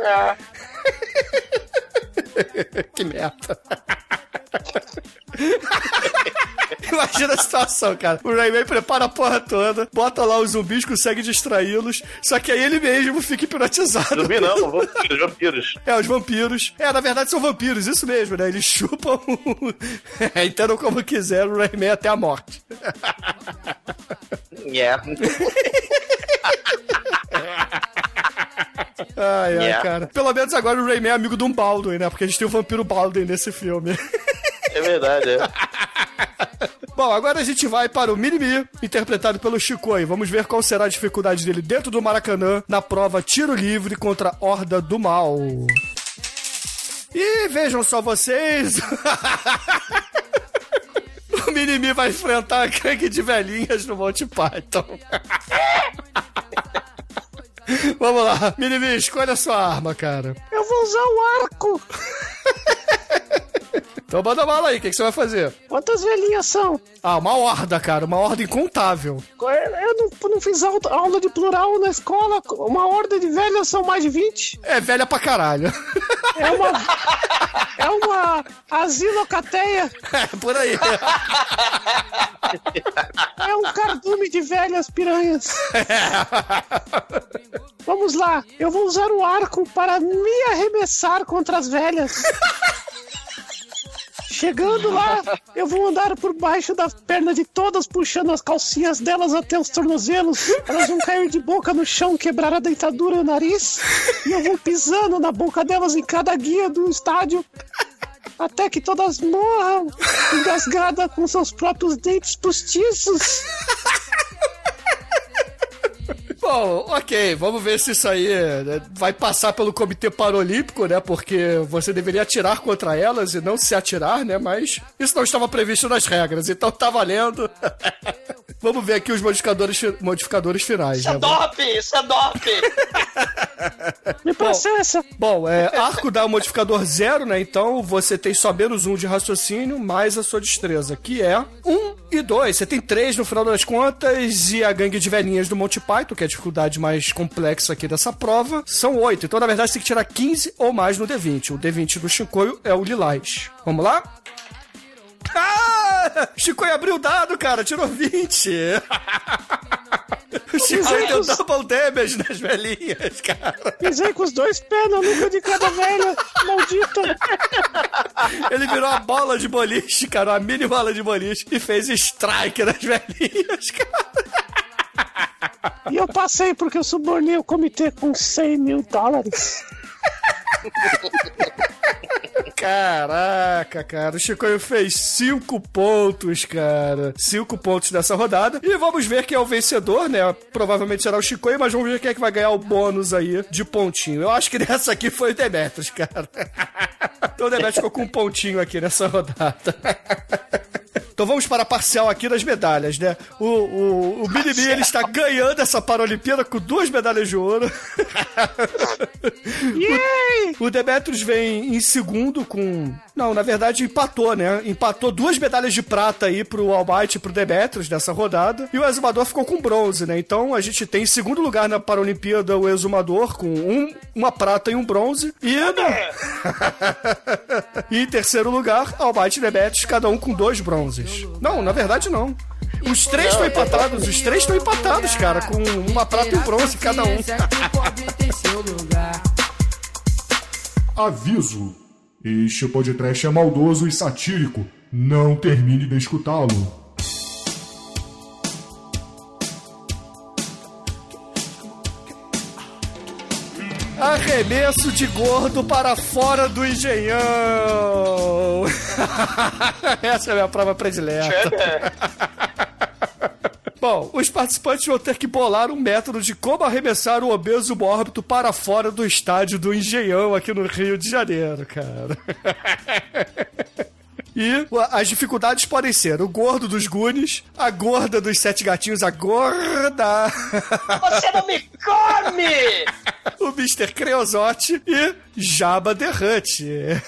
Que merda. Imagina a situação, cara. O Rayman prepara a porra toda, bota lá os zumbis, consegue distraí-los, só que aí ele mesmo fica hipnotizado. Zumbi não, vampiros, vampiros. É, os vampiros. É, na verdade são vampiros, isso mesmo, né? Eles chupam. é, entendam como quiser o Rayman até a morte. É. Ai, ai, Yeah. cara. Pelo menos agora o Rayman é amigo de um Baldwin, né? Porque a gente tem o vampiro Baldwin nesse filme. É verdade, é. Bom, agora a gente vai para o Minimi, interpretado pelo Chicoi. Vamos ver qual será a dificuldade dele dentro do Maracanã na prova tiro livre contra a Horda do Mal. E vejam só vocês. o Minimi vai enfrentar a gangue de velhinhas no Monte Python. Vamos lá, Minimi, escolha a sua arma, cara. Eu vou usar o arco. Então manda bala aí, o que, que você vai fazer? Quantas velhinhas são? Ah, uma horda, cara, uma horda incontável. Eu não, não fiz aula, aula de plural na escola. Uma horda de velhas são mais de 20. É velha pra caralho. É uma. É uma asilocateia. É, por aí. É um cardume de velhas piranhas. Vamos lá, eu vou usar o arco para me arremessar contra as velhas. Chegando lá, eu vou andar por baixo da perna de todas, puxando as calcinhas delas até os tornozelos. Elas vão cair de boca no chão, quebrar a dentadura e o nariz. E eu vou pisando na boca delas em cada guia do estádio. Até que todas morram, engasgadas com seus próprios dentes postiços. Bom, ok, vamos ver se isso aí né, vai passar pelo Comitê Paralímpico, né? Porque você deveria atirar contra elas e não se atirar, né? Mas isso não estava previsto nas regras, então tá valendo. vamos ver aqui os modificadores, fi- modificadores finais, Isso é né? dope, isso é dope. Me processa. Bom, é, arco dá o modificador zero, né? Então você tem só menos um de raciocínio, mais a sua destreza, que é um e dois. Você tem três no final das contas, e a gangue de velhinhas do Monty Python, que é dificuldade mais complexa aqui dessa prova, são oito. Então, na verdade, você tem que tirar 15 ou mais no D20. O D20 do Chicoio é o Lilás. Vamos lá? Ah! Chicoio abriu o dado, cara, tirou 20. O Chicoio deu double damage nas velhinhas, cara. Pisei com os dois pés na nuca de cada velha, maldita. Ele virou uma bola de boliche, cara, uma mini bola de boliche, e fez strike nas velhinhas, cara. E eu passei porque eu subornei o comitê com 100 mil dólares. Caraca, cara, o Chicoio fez cinco pontos, cara. Cinco pontos nessa rodada. E vamos ver quem é o vencedor, né? Provavelmente será o Chicoio, mas vamos ver quem é que vai ganhar o bônus aí de pontinho. Eu acho que nessa aqui foi o Demetrius, cara. Então o Demetrius ficou com um pontinho aqui nessa rodada. Então vamos para a parcial aqui das medalhas, né? O, o, o ele está ganhando essa Paralimpíada com duas medalhas de ouro. Yay! O Demetrius vem em segundo com. Não, na verdade empatou, né? Empatou duas medalhas de prata aí pro Almighty e pro Demetrius nessa rodada. E o Exumador ficou com bronze, né? Então a gente tem em segundo lugar na Paralimpíada o Exumador com um, uma prata e um bronze. E, né? e em terceiro lugar, Almighty e Demetrius, cada um com dois bronzes. Não, na verdade não. Os três estão empatados, os três estão empatados, cara, com uma prata e um bronze cada um. Aviso: este podcast é maldoso e satírico. Não termine de escutá-lo. Arremesso de gordo para fora do engenhão. Essa é a minha prova predileta. Bom, os participantes vão ter que bolar um método de como arremessar o obeso mórbido para fora do estádio do Engenhão aqui no Rio de Janeiro, cara. E as dificuldades podem ser o gordo dos Gunes, a gorda dos Sete Gatinhos, a gorda, Você não me come! o Mr. Creosote e Jabba the Hutt.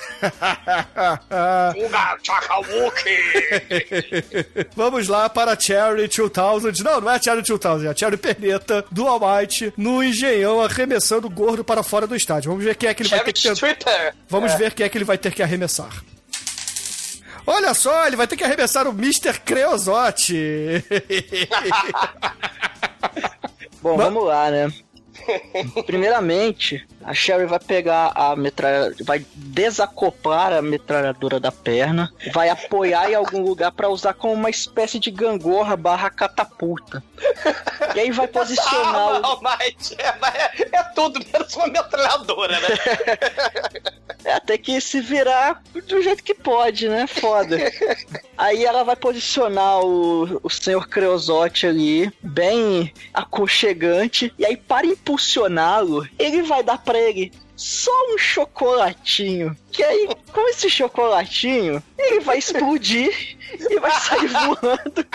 Vamos lá para a Cherry 2000. Não, não é a Cherry 2000, é a Cherry Perneta do All Might no engenhão arremessando o gordo para fora do estádio. Vamos ver quem é que ele vai ter Cherry que! Vamos É. ver quem é que ele vai ter que arremessar. Olha só, ele vai ter que arremessar o Mr. Creosote. Bom, vamos lá, né? Primeiramente, a Sherry vai pegar a metralhadora, vai desacoplar a metralhadora da perna, vai apoiar em algum lugar pra usar como uma espécie de gangorra barra catapulta. E aí vai posicionar o... Ah, mas é, é, é tudo menos uma metralhadora, né? É, tem que se virar do jeito que pode, né? Foda. Aí ela vai posicionar o, o senhor Creosote ali, bem aconchegante, e aí para impulsioná-lo, ele vai dar pra ele só um chocolatinho. Que aí, com esse chocolatinho, ele vai explodir e vai sair voando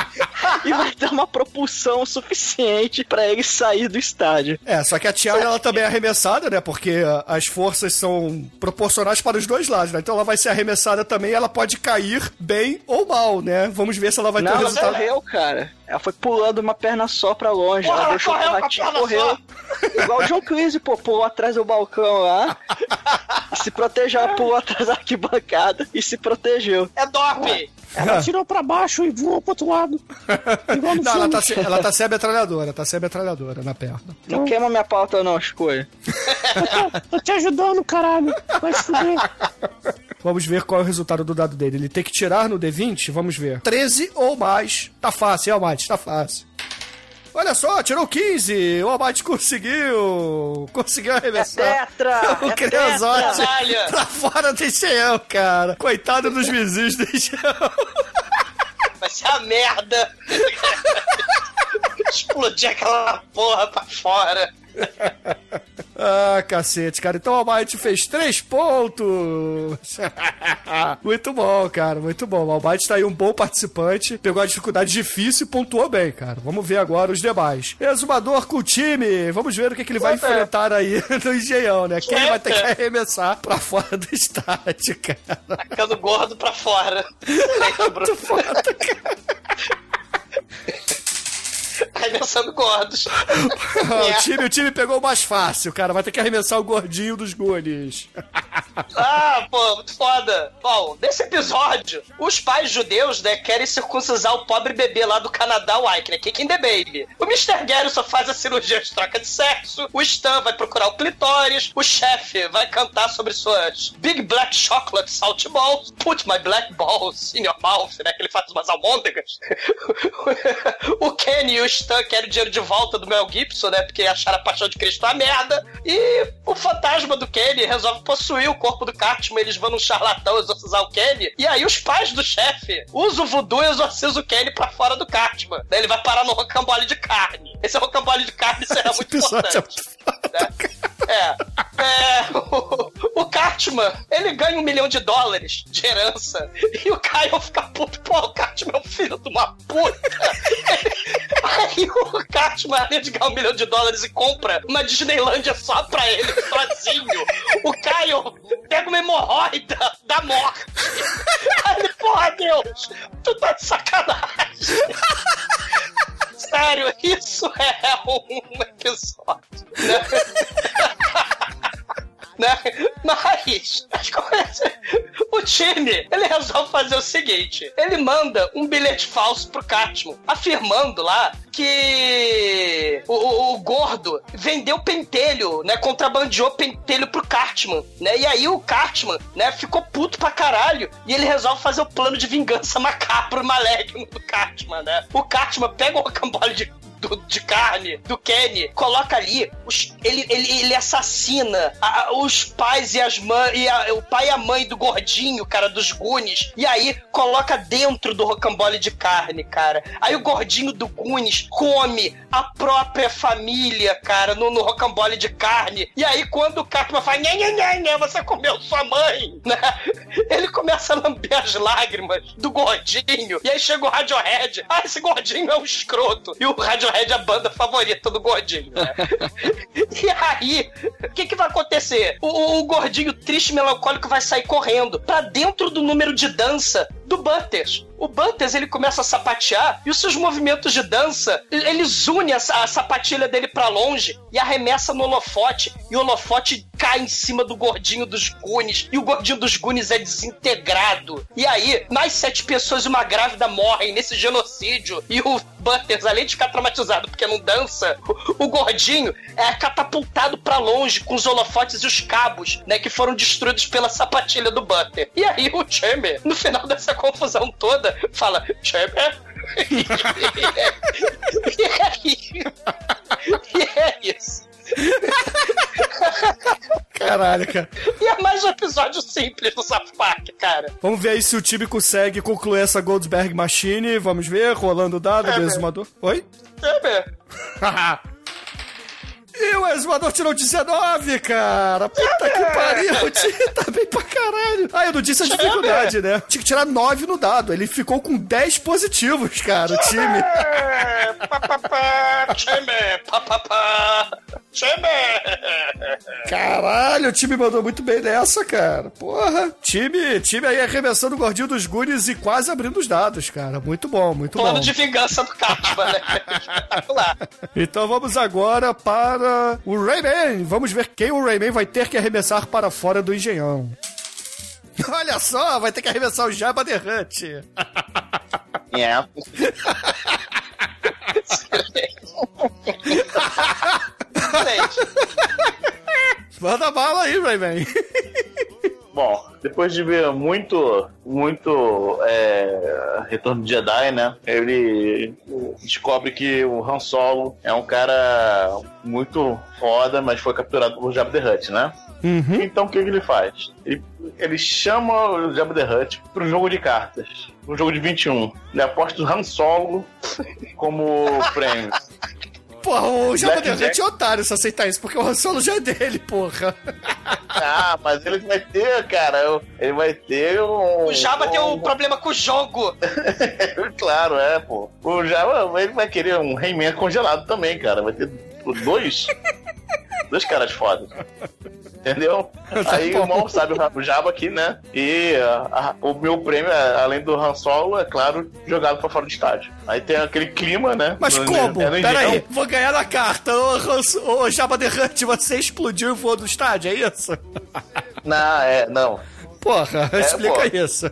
e vai dar uma propulsão suficiente pra ele sair do estádio. É, só que a Cherry ela também é arremessada, né? Porque as forças são proporcionais para os dois lados, né? Então ela vai ser arremessada também, ela pode cair bem ou mal, né? Vamos ver se ela vai ter Não, o ela resultado. correu, cara. Ela foi pulando uma perna só pra longe. Porra, ela ela deixou o correu a ratinho perna correu. Igual o John Cleese, pô, pulou atrás do balcão lá. e se protegeu, ela pulou atrás da arquibancada e se protegeu. É dope! Ela tirou pra baixo e voou pro outro lado. Igual no Não, ela filme. tá, sem, ela tá sem a metralhadora, tá sem a metralhadora na perna. Não queima minha pauta não, escolha. Tô te ajudando, caralho. Vai se fuder. Vamos ver qual é o resultado do dado dele. Ele tem que tirar no D20? Vamos ver. 13 ou mais. Tá fácil, é, Almighty? Tá fácil. Olha só, tirou 15. O Almighty conseguiu. Conseguiu arremessar. Tetra! o é Creosote tetra. Caralho! pra fora do engenhão, cara. Coitado dos vizinhos do engenhão. Vai ser a merda! Explodir aquela porra pra fora. Ah, cacete, cara. Então o Almighty fez três pontos. muito bom, cara. Muito bom. O Almighty tá aí um bom participante. Pegou a dificuldade difícil e pontuou bem, cara. Vamos ver agora os demais. Exumador com o time. Vamos ver o que, que ele vai enfrentar aí no engenhão, né? Quem vai ter que arremessar pra fora do estádio, cara. Tacando gordo pra fora. Excelente, Bruno. Arremessando gordos. o, time, o time pegou o mais fácil, cara. Vai ter que arremessar o gordinho dos Goonies. Ah, pô, muito foda. Bom, nesse episódio, os pais judeus, né, querem circuncisar o pobre bebê lá do Canadá, o Ike, né? Kicking the Baby. O Mr. Gary só faz a cirurgia de troca de sexo, o Stan vai procurar o clitóris, o chefe vai cantar sobre suas Big Black Chocolate Salt Balls, Put My Black Balls in Your Mouth, né? Que ele faz umas almôndegas. o Kenny e o Stan querem o dinheiro de volta do Mel Gibson, né? Porque acharam a paixão de Cristo uma merda. E o fantasma do Kenny resolve possuir o corpo do Cartman. Eles vão num charlatão exorcizar o Kenny. E aí os pais do chefe usam o voodoo e exorcizam o Kenny pra fora do Cartman. Daí ele vai parar no rocambole de carne. Esse rocambole de carne será muito é importante. É. É. O, o Cartman, ele ganha um milhão de dólares de herança. E o Caio fica puto. Pô, o Cartman é um filho de uma puta. Aí o Cartman, além de ganhar um milhão de dólares e compra uma Disneylândia só pra ele, sozinho. O Caio pega uma hemorroida da morte. Aí ele, porra, Deus, tu tá de sacanagem. Sério, isso é um episódio. Né? Né? Mas as coisas- o time ele resolve fazer o seguinte: ele manda um bilhete falso pro Cartman, afirmando lá que o, o- o gordo vendeu pentelho, né? Contrabandeou pentelho pro Cartman, né? E aí o Cartman, né, ficou puto pra caralho e ele resolve fazer o plano de vingança macabro maligno do Cartman, né? O Cartman pega o rocambole de do- de carne do Kenny, coloca ali, os- ele, ele, ele assassina a- os pais e as mães, e a- o pai e a mãe do gordinho, cara, dos Goonies, e aí coloca dentro do rocambole de carne, cara. Aí o gordinho do Goonies come a própria família, cara, no, no rocambole de carne. E aí quando o Cartman fala, nhê, nhê, nhê, nhê, você comeu sua mãe, né? Ele começa a lamber as lágrimas do gordinho. E aí chega o Radiohead. Ah, esse gordinho é um escroto. E o Radiohead Radiohead é a banda favorita do gordinho, né? e aí, o que, que vai acontecer? O, o- o gordinho triste e melancólico vai sair correndo pra dentro do número de dança do Butters. O Butters, ele começa a sapatear e os seus movimentos de dança, eles unem a, a sapatilha dele pra longe e arremessa no holofote. E o holofote cai em cima do gordinho dos Goonies. E o gordinho dos Goonies é desintegrado. E aí, mais sete pessoas e uma grávida morrem nesse genocídio. E o Butters, além de ficar traumatizado porque não dança, o, o gordinho é catapultado pra longe com os holofotes e os cabos, né, que foram destruídos pela sapatilha do Butter. E aí o Chamber, no final dessa confusão toda, fala: Chamber. e é e é isso. Caralho, cara. E é mais um episódio simples do South Park, cara. Vamos ver aí se o time consegue concluir essa Goldsberg Machine. Vamos ver, rolando o dado do É, exumador. Oi? Chamber. E o exumador tirou 19, cara. Puta que pariu. O time tá bem pra caralho. Ah, eu não disse a dificuldade, né? Tinha que tirar 9 no dado. Ele ficou com 10 positivos, cara, o time. É. Caralho, o time mandou muito bem nessa, cara. Porra. Time, time aí arremessando o gordinho dos Goonies e quase abrindo os dados, cara. Muito bom, muito Plano bom. de vingança do Cartman, né? Então vamos agora para o Rayman. Vamos ver quem o Rayman vai ter que arremessar para fora do engenhão. Olha só, vai ter que arremessar o Jabba the Hutt. É. Manda bala aí, Rayman. Bom, depois de ver muito, muito é, Retorno de Jedi, né? Ele descobre que o Han Solo é um cara muito foda, mas foi capturado por Jabba the Hutt, né? Uhum. Então o que, que ele faz? Ele, ele chama o Jabba the Hutt para um jogo de cartas, um jogo de 21. Ele aposta o Han Solo como prêmio. Porra, o Jabba the Black Hutt é otário se aceitar isso, porque o Han Solo já é dele, porra. Ah, mas ele vai ter, cara, ele vai ter um. O Jabba tem um um- problema com o jogo. claro, é, pô. O Jabba, ele vai querer um Rayman congelado também, cara. Vai ter dois. Dois caras fodas. Entendeu? Aí o mal sabe o Jabba aqui, né? E ah, ah, o meu prêmio, é, além do Han Solo, é claro, jogado pra fora do estádio. Aí tem aquele clima, né? Mas No- como? é no Pera aí, engenhão. vou ganhar na carta. Ô, ô Jabba the Hutt, você explodiu e voou do estádio, é isso? Não, é, não. Porra, É, explica pô. isso.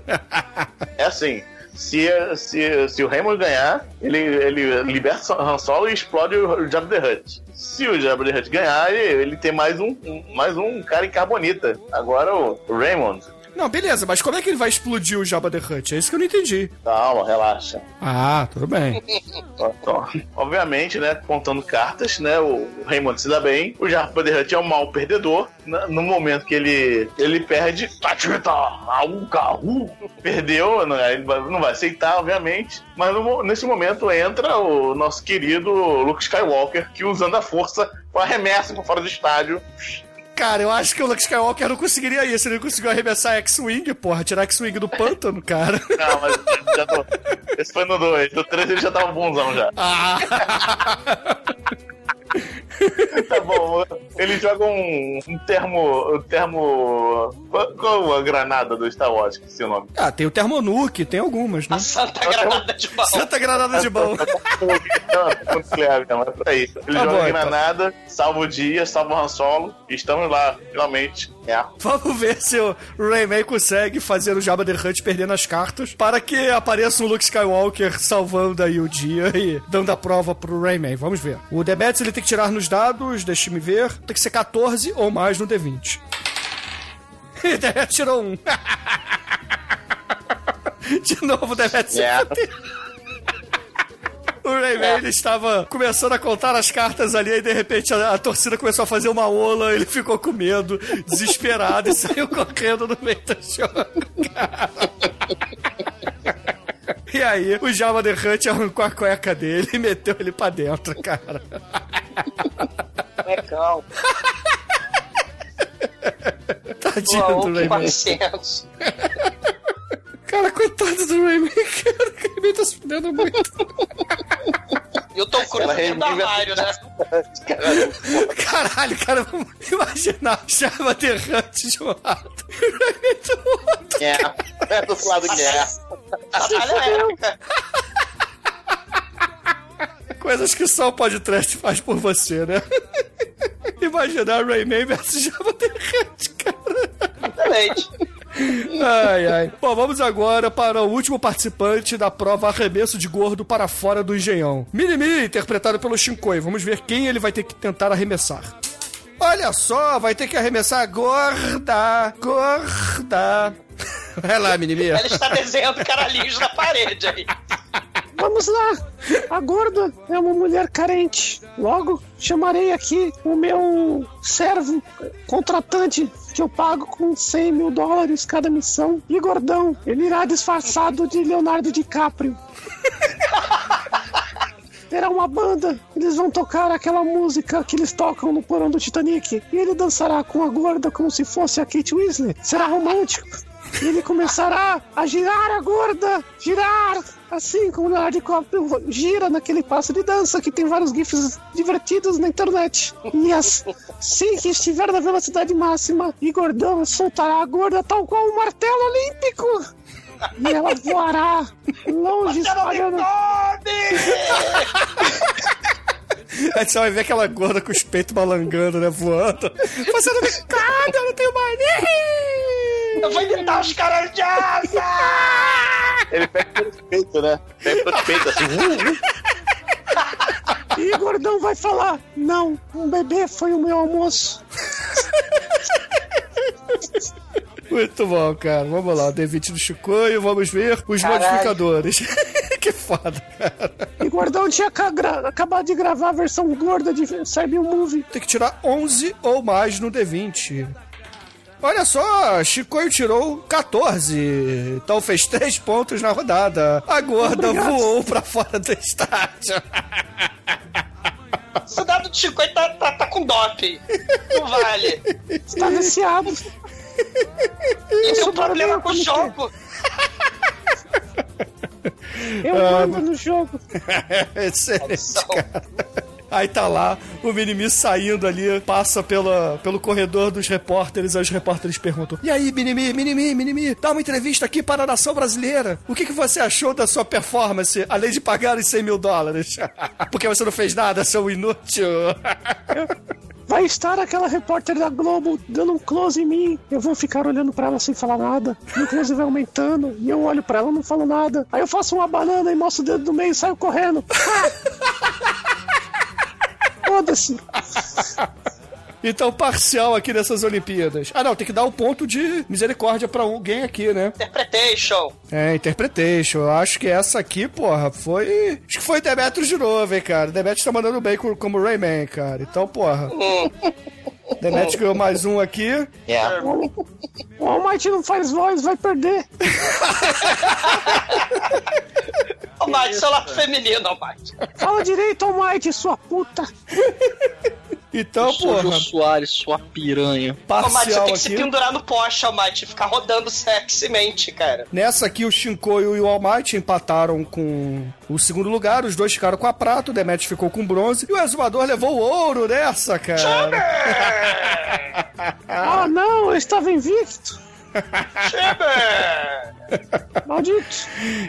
É assim. Se, se, se o Raymond ganhar, ele, ele liberta Han Solo e explode o Jabba the Hutt. Se o Jabba the Hutt ganhar, ele, ele tem mais um, um- mais um cara em carbonita. Agora o Raymond. Não, beleza, mas como é que ele vai explodir o Jabba the Hutt? É isso que eu não entendi. Calma, relaxa. Ah, tudo bem. Obviamente, né, contando cartas, né, o Raymond se dá bem, o Jabba the Hutt é um mau perdedor, no momento que ele, ele perde, carro, perdeu, né, não vai aceitar, obviamente, mas no nesse momento entra o nosso querido Luke Skywalker, que usando a força, arremessa para fora do estádio, Cara, eu acho que o Luke Skywalker não conseguiria isso. Ele conseguiu arremessar X-Wing, porra. Tirar X-Wing do pântano, cara. Não, mas já tô... Esse foi no 2. No 3 ele já tava bonzão já. Ah. tá bom. Ele joga um, um termo. Um termo. Qual, a granada do Star Wars? Que é o nome? Ah, tem o Termonuke, tem algumas, né? Santa Granada de Mão. Santa Granada de. Não, nuclear, não, mas por aí. Ele Tá joga bom, a então. granada, salva o dia, salva o Han Solo. E estamos lá, finalmente. É. Vamos ver se o Rayman consegue fazer o Jabba the Hutt perdendo as cartas para que apareça um Luke Skywalker salvando aí o dia e dando a prova pro Rayman. Vamos ver. O Debetes ele tem que tirar nos dados, deixa-me ver. Tem que ser 14 ou mais no D20. E Debetes tirou um. De novo o se É. ele estava começando a contar as cartas ali, e de repente a, a torcida começou a fazer uma ola, ele ficou com medo, desesperado, e saiu correndo no meio do jogo. cara. E aí, o Java the Hutt arrancou a cueca dele e meteu ele pra dentro, cara. Legal. Tadinho Uau, do Rayman. Cara, coitado do Rayman, cara. O Rayman tá se fudendo muito. E o Tom Cruise dentro do armário, né? Caralho, cara, vamos imaginar o Java Derrante de um lado. É, é do lado que é. Caralho, é. Coisas que só o podcast faz por você, né? Imaginar Rayman versus Java Derrante, cara. Excelente. Ai, ai. Bom, vamos agora para o último participante da prova arremesso de gordo para fora do engenhão. Minimi, interpretado pelo Shinkoi. Vamos ver quem ele vai ter que tentar arremessar. Olha só, vai ter que arremessar gorda, gorda. Vai lá, Minimi. Ela está desenhando caralhinhos na parede aí. Vamos lá! A gorda é uma mulher carente. Logo, chamarei aqui o meu servo contratante que eu pago com 100 mil dólares cada missão. E gordão, ele irá disfarçado de Leonardo DiCaprio. Terá uma banda, eles vão tocar aquela música que eles tocam no porão do Titanic. E ele dançará com a gorda como se fosse a Kate Weasley. Será romântico. E ele começará a girar a gorda, girar, assim como o Leonardo DiCaprio gira naquele passo de dança que tem vários gifs divertidos na internet. E assim que estiver na velocidade máxima, e gordão soltará a gorda tal qual um martelo olímpico. E ela voará longe espalhando. Aí você vai ver aquela gorda com os peitos balangando, né? Voando. Você não me cabe, eu não tenho mania! Eu vou imitar os caras de asa! Ele pega pelos peitos, né? Pega pelos peitos assim. E gordão vai falar: Não, um bebê foi o meu almoço. Muito bom, cara. Vamos lá, o D20 do Chicoio, vamos ver os Caralho. modificadores. que foda, cara. E gordão tinha acabado de gravar a versão gorda de Cyber Movie. Tem que tirar 11 ou mais no D20. Olha só, Chicoio tirou 14. Então fez 3 pontos na rodada. A gorda Obrigado. voou pra fora do estádio. O soldado de Chico aí tá, tá, tá com doping. Não vale. Está viciado. E tem sou um problema com o barbeiro, jogo. Eu Ah, mando no jogo. Excelente, cara. Aí tá lá, o Minimi saindo ali, passa pela, pelo corredor dos repórteres, aí os repórteres perguntam: E aí, Minimi, Minimi, Minimi, dá uma entrevista aqui para a nação brasileira. O que, que você achou da sua performance, além de pagar os 100 mil dólares? Porque você não fez nada, seu inútil. Vai estar aquela repórter da Globo dando um close em mim. Eu vou ficar olhando pra ela sem falar nada. O close vai aumentando. E eu olho pra ela não falo nada. Aí eu faço uma banana e mostro o dedo do meio e saio correndo. Foda-se. Então, parcial aqui nessas Olimpíadas. Ah, não, tem que dar o ponto de misericórdia pra alguém aqui, né? Interpretation. É, Interpretation. Eu acho que essa aqui, porra, foi. Acho que foi Demetrius de novo, hein, cara. Demetrius tá mandando bem co- como Rayman, cara. Então, porra. Demetrius ganhou mais um aqui. É. O Almighty não faz voz, vai perder. Ô, Mate, seu lado feminino, ô, Mate. Fala direito, Almighty, sua puta. Então, Jô porra, Soares, sua piranha. Ô, Mate, você parcial tem que se aqui. pendurar no poste, Mate. Ficar rodando sexymente, cara. Nessa aqui, o Shinkoio e o All Might empataram com o segundo lugar. Os dois ficaram com a prata, o Demetrius ficou com bronze. E o Exumador levou o ouro nessa, cara. Ah, não, eu estava invicto. Maldito.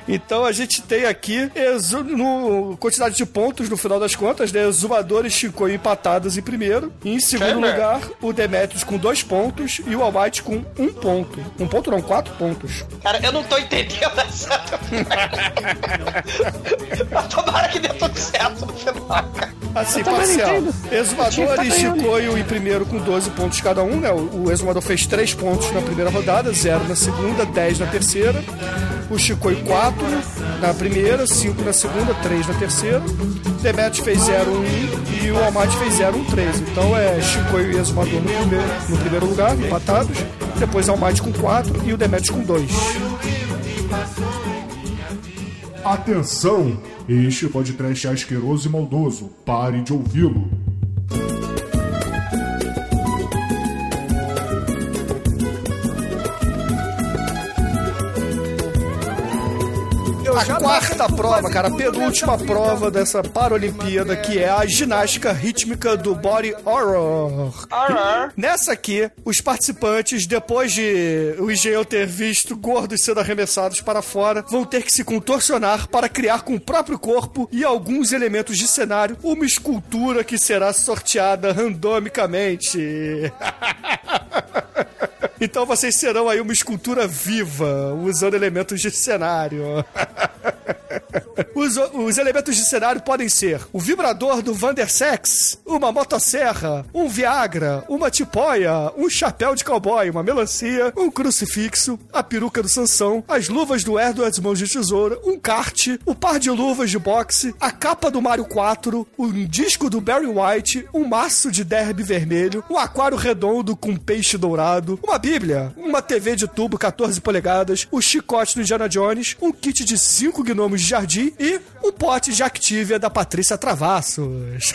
Então a gente tem aqui exu no, quantidade de pontos no final das contas, né? Exumador e empatados em primeiro. E em segundo Chamber. lugar, o Demetrius com dois pontos e o All Might com um ponto. Um ponto não, quatro pontos. Cara, eu não tô entendendo essa. Mas Tomara que dê tudo certo no final, cara. Assim, parcial. entendo. Tinha que Exumador tá e. Chicoio em primeiro com 12 pontos cada um, né? O, o Exumador fez 3 pontos na primeira rodada, 0 na segunda, 10 na terceira. O Chicoio 4 na primeira, 5 na segunda, 3 na terceira. Demetrius fez 0, 1 e o Almighty fez 0, 1, 3. Então é Chicoio e Exumador no primeiro, no primeiro lugar, empatados. Depois Almighty com 4 e o Demetrius com 2. Atenção! Este podcast é asqueroso e maldoso. Pare de ouvi-lo. A quarta prova, cara, a penúltima prova dessa Paralimpíada, que é a ginástica rítmica do Body Horror. Horror. Nessa aqui, os participantes, depois de o engenheiro ter visto gordos sendo arremessados para fora, vão ter que se contorcionar para criar com o próprio corpo e alguns elementos de cenário uma escultura que será sorteada randomicamente. Então vocês serão aí uma escultura viva, usando elementos de cenário. Os, os elementos de cenário podem ser o vibrador do Vandersex, uma motosserra, um Viagra, uma tipóia, um chapéu de cowboy, uma melancia, um crucifixo, a peruca do Sansão, as luvas do Edward Mãos de Tesoura, um kart, o par de luvas de boxe, a capa do Mario 4, um disco do Barry White, um maço de derby vermelho, um aquário redondo com peixe dourado, uma bíblia, uma TV de tubo 14 polegadas, o chicote do Indiana Jones, um kit de 5 gnomos de jardim e um pote de Activia da Patrícia Travassos.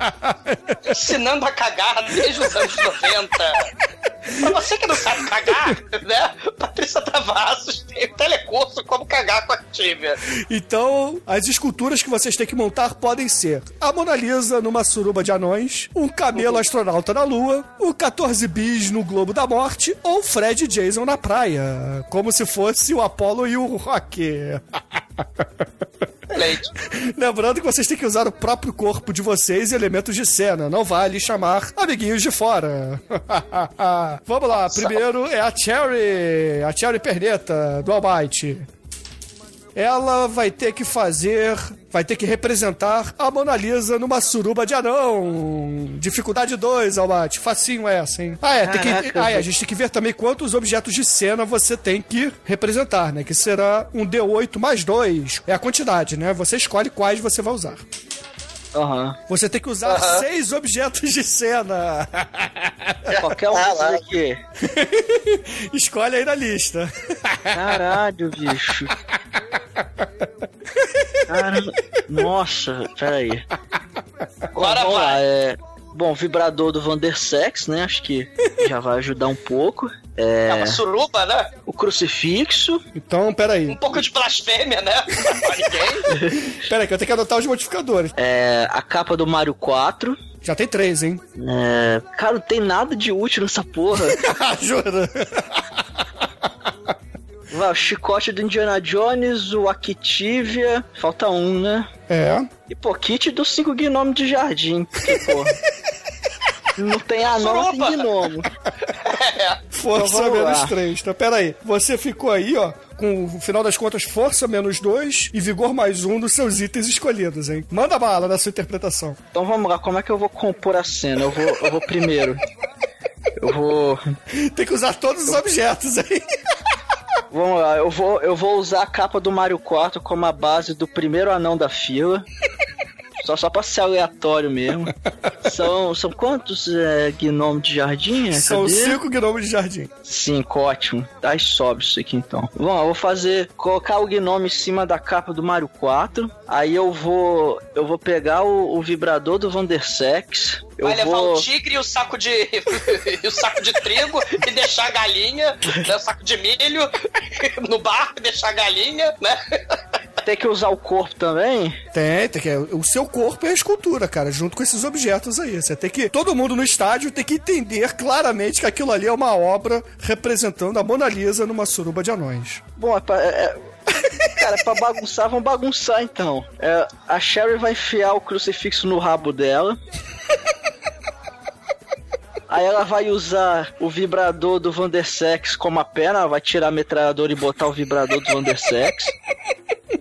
Ensinando a cagar desde os anos 90. Pra você que não sabe cagar, né? Patrícia Travassos tem um telecurso como cagar com a Activia. Então, as esculturas que vocês têm que montar podem ser a Mona Lisa numa suruba de anões, um camelo astronauta na lua, o 14 bis no Globo da Morte ou Fred e Jason na praia, como se fosse o Apollo e o Rock. Excelente. Lembrando que vocês têm que usar o próprio corpo de vocês e elementos de cena. Não vale chamar amiguinhos de fora. Vamos lá. Primeiro é a Cherry. A Cherry Perneta, do Almighty. Ela vai ter que fazer. Vai ter que representar a Mona Lisa numa suruba de anão. Dificuldade 2, Almighty. Facinho essa, hein? Ah, é. Tem que, ah, é, a gente tem que ver também quantos objetos de cena você tem que representar, né? Que será um D8 mais 2. É a quantidade, né? Você escolhe quais você vai usar. Aham. Você tem que usar Aham. seis objetos de cena. Qualquer um desses aqui. Escolhe aí na lista. Caralho, bicho. Cara, nossa, peraí. Agora Vamos lá, é. Bom, vibrador do Vandersex, né? Acho que já vai ajudar um pouco. É É. uma suruba, né? O crucifixo. Então, peraí. Um pouco de blasfêmia, né? Peraí, que eu tenho que anotar os modificadores. É. A capa do Mario 4. Já tem três, hein? É. Cara, não tem nada de útil nessa porra. Jura? Vai, o chicote do Indiana Jones, o Activia. Falta um, né? É. E pô, kit dos cinco gnomos de jardim. Porque, pô. Não tem anão, tem Suruba. gnomo. Força Então menos lá. três. Então, peraí. Você ficou aí, ó, com, no final das contas, força menos dois e vigor mais um dos seus itens escolhidos, hein? Manda bala na sua interpretação. Então vamos lá, como é que eu vou compor a cena? Eu vou, eu vou primeiro. Eu vou. Tem que usar todos os objetos, hein? Vamos lá, eu vou, eu vou usar a capa do Mario 4 como a base do primeiro anão da fila. Só, só pra ser aleatório mesmo. São, são quantos é, gnomos de jardim? É, São cadê? cinco gnomos de jardim. Cinco, ótimo. Aí sobe isso aqui então. Bom, eu vou fazer. Colocar o gnome em cima da capa do Mario 4. Aí eu vou. Eu vou pegar o, o vibrador do Vandersex. Eu Vai levar vou. o tigre e o saco de. e o saco de trigo e deixar a galinha, né? O saco de milho no barco, deixar a galinha, né? Tem que usar o corpo também? Tem, tem que. O seu corpo é a escultura, cara, junto com esses objetos aí. Você tem que. Todo mundo no estádio tem que entender claramente que aquilo ali é uma obra representando a Mona Lisa numa suruba de anões. Bom, é pra, é- é- cara, pra bagunçar, vamos bagunçar então. É, a Sherry vai enfiar o crucifixo no rabo dela. Aí ela vai usar o vibrador do Vandersex como a perna, ela vai tirar a metralhadora e botar o vibrador do Vandersex.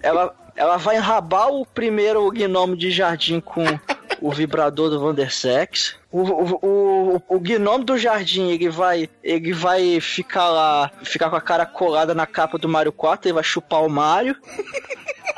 Ela, ela vai enrabar o primeiro gnomo de jardim com o vibrador do Vandersex. O, o, o, o gnomo do jardim, ele vai, ele vai ficar lá, ficar com a cara colada na capa do Mario 4, ele vai chupar o Mario.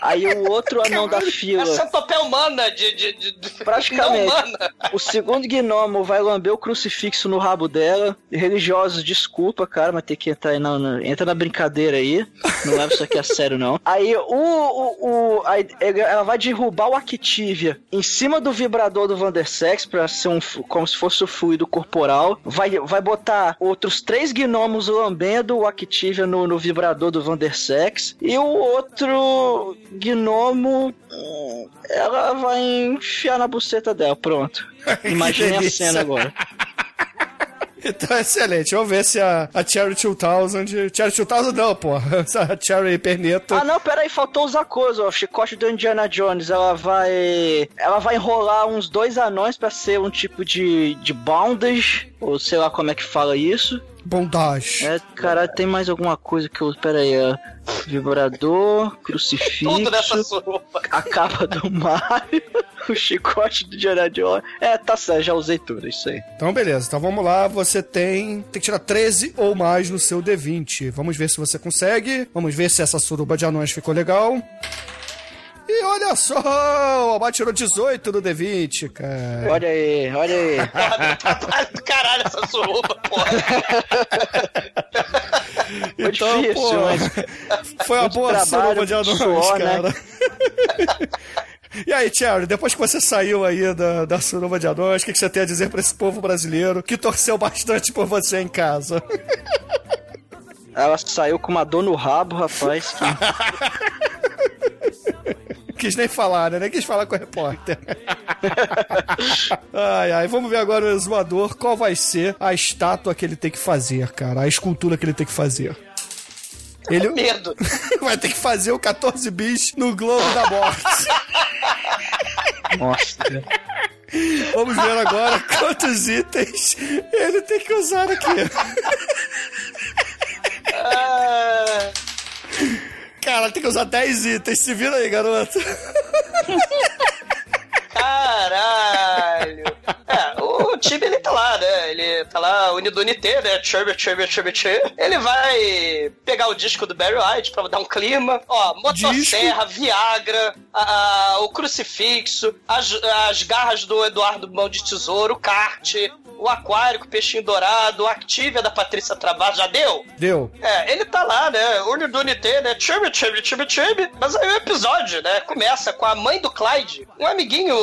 Aí o outro anão da fila. É centopeia humana de. de, de, de Praticamente. Humana. O segundo gnomo vai lamber o crucifixo no rabo dela. Religiosos, desculpa, cara, mas tem que entrar aí na, na- entra na brincadeira aí. Não leva isso aqui a sério, não. Aí o. o, o ela vai derrubar o Activia em cima do vibrador do Vandersex pra ser um. como se fosse o fluido corporal. Vai, vai botar outros três gnomos lambendo o Activia no, no vibrador do Vandersex. E o outro gnomo. hum, Ela vai enfiar na buceta dela. Pronto. Imagine a cena agora. Então, excelente. Vamos ver se a, a Cherry 2000... Cherry 2000 não, porra. A Cherry Perneta... Ah, não, peraí, faltou usar coisa, ó. O chicote do Indiana Jones, ela vai. Ela vai enrolar uns dois anões pra ser um tipo de, de bondage, ou sei lá como é que fala isso. Bondage. É, caralho, tem mais alguma coisa que eu. Peraí, ó. Vibrador, crucifixo. Tudo nessa sopa. A capa do Mario, o chicote do Jones. É, tá certo, já usei tudo, isso aí. Então, beleza. Então, vamos lá. Você tem... Tem que tirar 13 ou mais no seu D20. Vamos ver se você consegue. Vamos ver se essa suruba de anões ficou legal. E olha só! O Abate tirou 18 no D20, cara. Olha aí, olha aí. Trabalho do caralho essa suruba, porra. Então, difícil, pô, mas- foi uma boa trabalho, suruba de anões, suor, né? cara. E aí, Thierry, depois que você saiu aí da, da suruba de anões, o que, que você tem a dizer pra esse povo brasileiro que torceu bastante por você em casa? Ela saiu com uma dor no rabo, rapaz. que- Quis nem falar, né? Nem quis falar com o repórter. ai, ai, vamos ver agora o exumador qual vai ser a estátua que ele tem que fazer, cara. A escultura que ele tem que fazer. Ele Medo. vai ter que fazer o 14 bis no Globo da Morte. Nossa. Vamos ver agora quantos itens ele tem que usar aqui. Cara, tem que usar 10 itens. Se vira aí, garoto. caralho. É, o time ele tá lá, né? Ele tá lá, Unidunité, né? Chubby, chubby, chubby, chubby. Ele vai pegar o disco do Barry White pra dar um clima. Ó, motosserra, Viagra, a- a- o crucifixo, as, as garras do Eduardo Mão de Tesouro, o kart, o aquário o peixinho dourado, o Activia da Patrícia Travas. Já deu? Deu. É, ele tá lá, né? Unidunité, né? Chibi, chibi, chibi, chibi. Mas aí o episódio, né? Começa com a mãe do Clyde, um amiguinho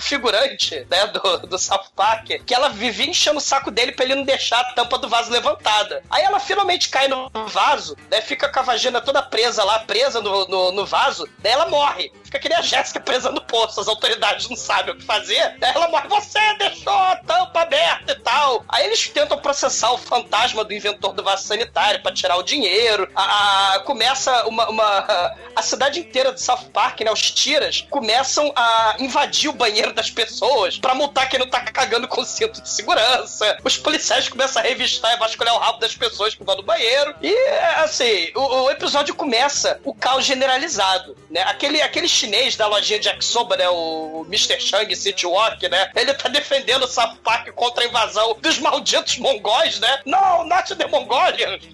figurante, né? Do, do South Park, que ela vivia enchendo o saco dele pra ele não deixar a tampa do vaso levantada. Aí ela finalmente cai no vaso, né? Fica com a vagina toda presa lá, presa no, no, no vaso, daí ela morre. Fica que nem a Jéssica presa no poço, as autoridades não sabem o que fazer. Ela morre, você deixou a tampa aberta e tal. Aí eles tentam processar o fantasma do inventor do vaso sanitário pra tirar o dinheiro. A, a- começa uma, uma- A cidade inteira de South Park, né? Os tiras começam a invadir o banheiro das pessoas pra multar quem não tá cagando com cinto de segurança. Os policiais começam a revistar e vasculhar o rabo das pessoas que vão no banheiro. E, assim, o, o episódio começa o caos generalizado, né? Aquele, aquele chinês da lojinha de Yakisoba, né? O Mr. Chang City Walk, né? Ele tá defendendo o South contra a invasão dos malditos mongóis, né? Não, not the Mongolians!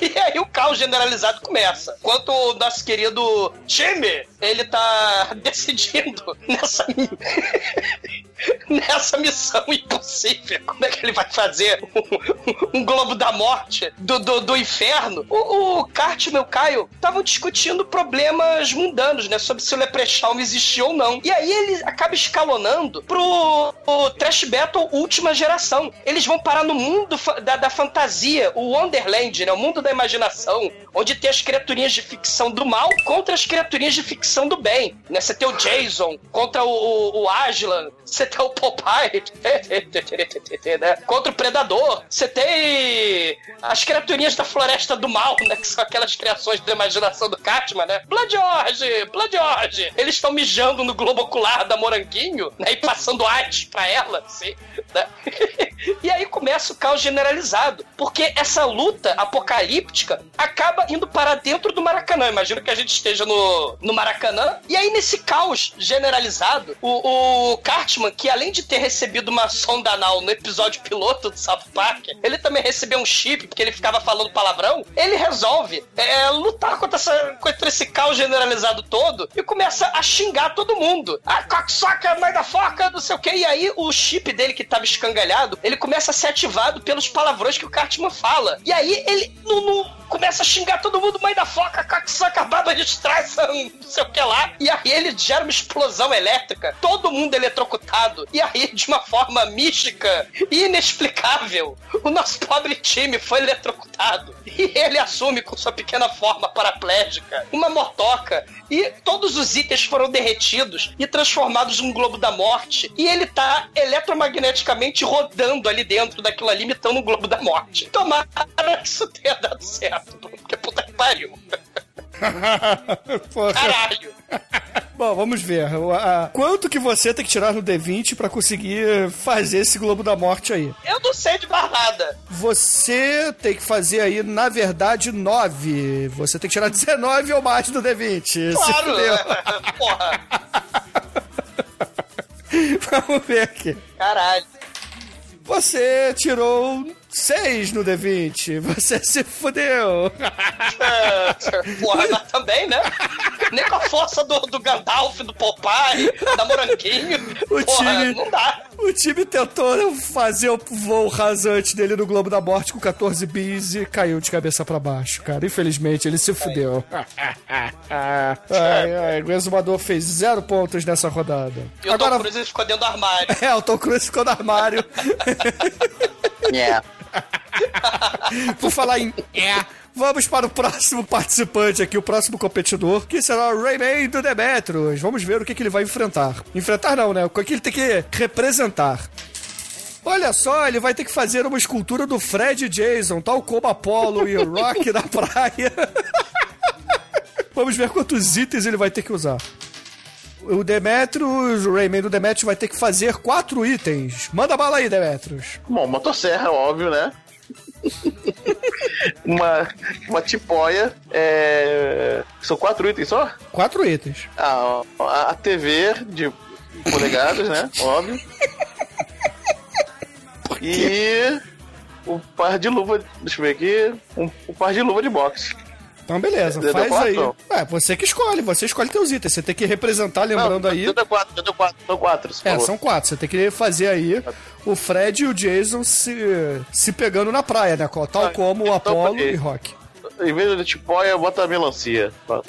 E aí o caos generalizado começa. Enquanto o nosso querido time, ele tá decidindo nessa nessa missão impossível. Como é que ele vai fazer um, um globo da morte do, do, do inferno? O, o Kart e o Caio estavam discutindo problemas mundanos, né? Sobre se o Leprechaun existia ou não. E aí ele acaba escalonando pro o Trash Battle última geração. Eles vão parar no mundo da, da fantasia, o Wonderland, né? O mundo da imaginação, onde tem as criaturinhas de ficção do mal contra as criaturinhas de ficção do bem. Né? Você tem o Jason contra o, o, o você tem o Popeye né? contra o Predador. Você tem as criaturinhas da Floresta do Mal, né? Que são aquelas criações da imaginação do Catman, né? Blood Orge, Blood Orge. Eles estão mijando no globo ocular da Moranguinho, né? E passando AIDS pra ela, assim, né? E aí começa o caos generalizado, porque essa luta apocalíptica acaba indo para dentro do Maracanã. Imagino que a gente esteja no, no Maracanã. E aí, nesse caos generalizado, o, o Cartman que além de ter recebido uma sonda anal no episódio piloto do South Park, ele também recebeu um chip, porque ele ficava falando palavrão, ele resolve é, lutar contra, essa, contra esse caos generalizado todo e começa a xingar todo mundo. Ah, cocksucker, mãe da foca, não sei o que. E aí o chip dele que tava escangalhado, ele começa a ser ativado pelos palavrões que o Cartman fala. E aí ele começa a xingar todo mundo, mãe da foca, cocksucker, baba de Streisand, não sei o que lá. E aí ele gera uma explosão elétrica, todo mundo eletrocutado. E aí, de uma forma mística e inexplicável, o nosso pobre time foi eletrocutado. E ele assume com sua pequena forma paraplégica uma motoca e todos os itens foram derretidos e transformados num globo da morte. E ele tá eletromagneticamente rodando ali dentro daquilo ali, imitando um globo da morte. Tomara que isso tenha dado certo, porque puta que pariu. Caralho. Bom, vamos ver. Quanto que você tem que tirar no D20 pra conseguir fazer esse Globo da Morte aí? Eu não sei de mais nada. Você tem que fazer aí, na verdade, 9. Você tem que tirar 19 ou mais do D20. Se Claro. fudeu. Porra. Vamos ver aqui. Caralho. Você tirou 6 no D20. Você se fudeu. É, Porra, mas também, né? Nem com a força do, do Gandalf, do Popeye, da Moranguinho. O Porra, time- não dá. O time tentou fazer o voo rasante dele no Globo da Morte com 14 bis e caiu de cabeça pra baixo, cara. Infelizmente, ele se fudeu. ai, ai, o exumador fez zero pontos nessa rodada. E o Tom Cruise ficou dentro do armário. É, o Tom Cruise ficou no armário. É. Por falar em é, vamos para o próximo participante aqui, o próximo competidor, que será o Rayman do Demetrius. Vamos ver o que, que ele vai enfrentar. Enfrentar não, né? O que ele tem que representar. Olha só, ele vai ter que fazer uma escultura do Fred Jason, tal como Apollo e Rock na praia. Vamos ver quantos itens ele vai ter que usar. O Demetrius, o Rayman do Demetrius vai ter que fazer quatro itens. Manda bala aí, Demetrius. Bom, motosserra, óbvio, né? uma, uma tipóia. É... São quatro itens só? Quatro itens. Ah, a, a TV de polegadas, né? Óbvio. E um par de luva. Deixa eu ver aqui. Um, um par de luva de boxe. Então, beleza, faz aí. É, você que escolhe, você escolhe teus itens. Você tem que representar, lembrando Não, aí. Deu quatro, deu quatro, são quatro. É, falou. são quatro. Você tem que fazer aí o Fred e o Jason se, se pegando na praia, né? Tal Ah, como o então, Apollo e Rock. Em vez de tipóia, bota a melancia.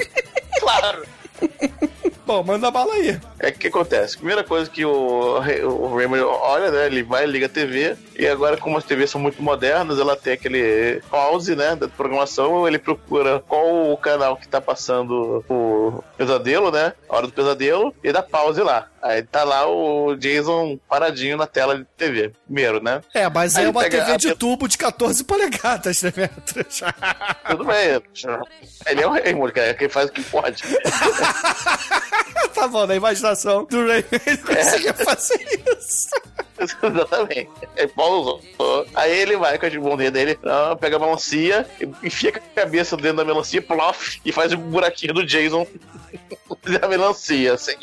Claro. Bom, manda bala aí. É o que acontece? Primeira coisa que o, o Raymond olha, né? Ele vai, liga a TV, e agora, como as TVs são muito modernas, ela tem aquele pause, né? Da programação, ele procura qual o canal que tá passando o pesadelo, né? Hora do pesadelo, e dá pause lá. Aí tá lá o Jason paradinho na tela de TV. Primeiro, né? É, mas Aí é uma TV a- de tubo de 14 polegadas, né? Tudo bem. Ele é o Raymond, cara, quem faz o que pode. tá bom, na imaginação do Rayman ele conseguia fazer isso. Exatamente. Aí pausou. Aí ele vai com a bundinha dele, pega a melancia, enfia a cabeça dentro da melancia, plof, e faz o buraquinho do Jason da melancia, assim.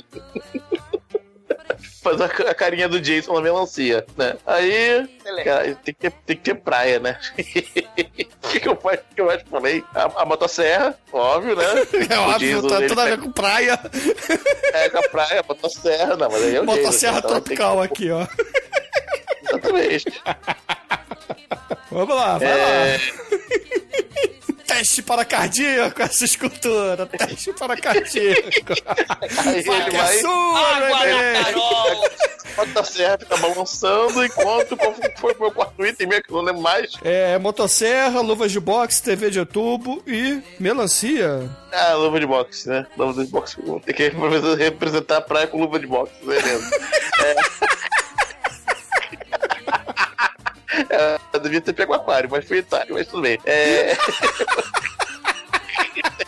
Faz a, carinha do Jason na melancia, né? Aí, cara, tem que ter, tem que ter praia, né? O que, que eu que eu mais falei? A, a motosserra, óbvio, né? É óbvio, Jason, tá tudo a ver pega- com praia. Pega a praia, a motosserra, não, mas aí é o Jason, Motosserra então que- tropical aqui, ó. Exatamente. Vamos lá, vai É. lá. Teste para cardíaco essa escultura. Teste para cardíaco. Aí Vai ele que é vai. sua, Rayman. Bota a serra, fica balançando, enquanto qual foi o meu quarto item mesmo, que eu não lembro mais. É, motosserra, luvas de boxe, TV de tubo e melancia. Ah, luva de boxe, né? Luva de boxe. Tem que representar a praia com luva de boxe, beleza. É. Eu devia ter pego aquário, mas fui Itália, mas tudo bem. É.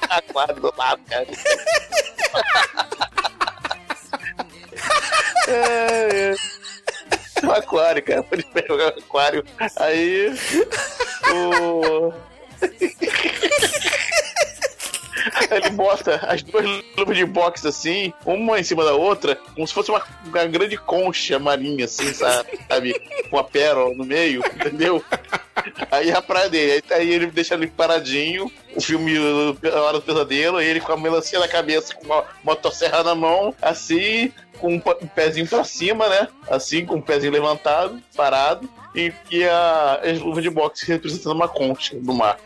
aquário do lado, cara. É, é. Um aquário, cara. Pode pegar o aquário. Aí. O. ele bota as duas luvas de boxe assim, uma em cima da outra, como se fosse uma, uma grande concha marinha, assim, sabe? Com a pérola no meio, entendeu? Aí a praia dele, aí, ele deixa ele paradinho, o filme A Hora do Pesadelo, ele com a melancia na cabeça, com uma motosserra na mão, assim, com um um pezinho pra cima, né? Assim, com o pezinho levantado, parado, e, e a, as luvas de boxe representando uma concha do mar.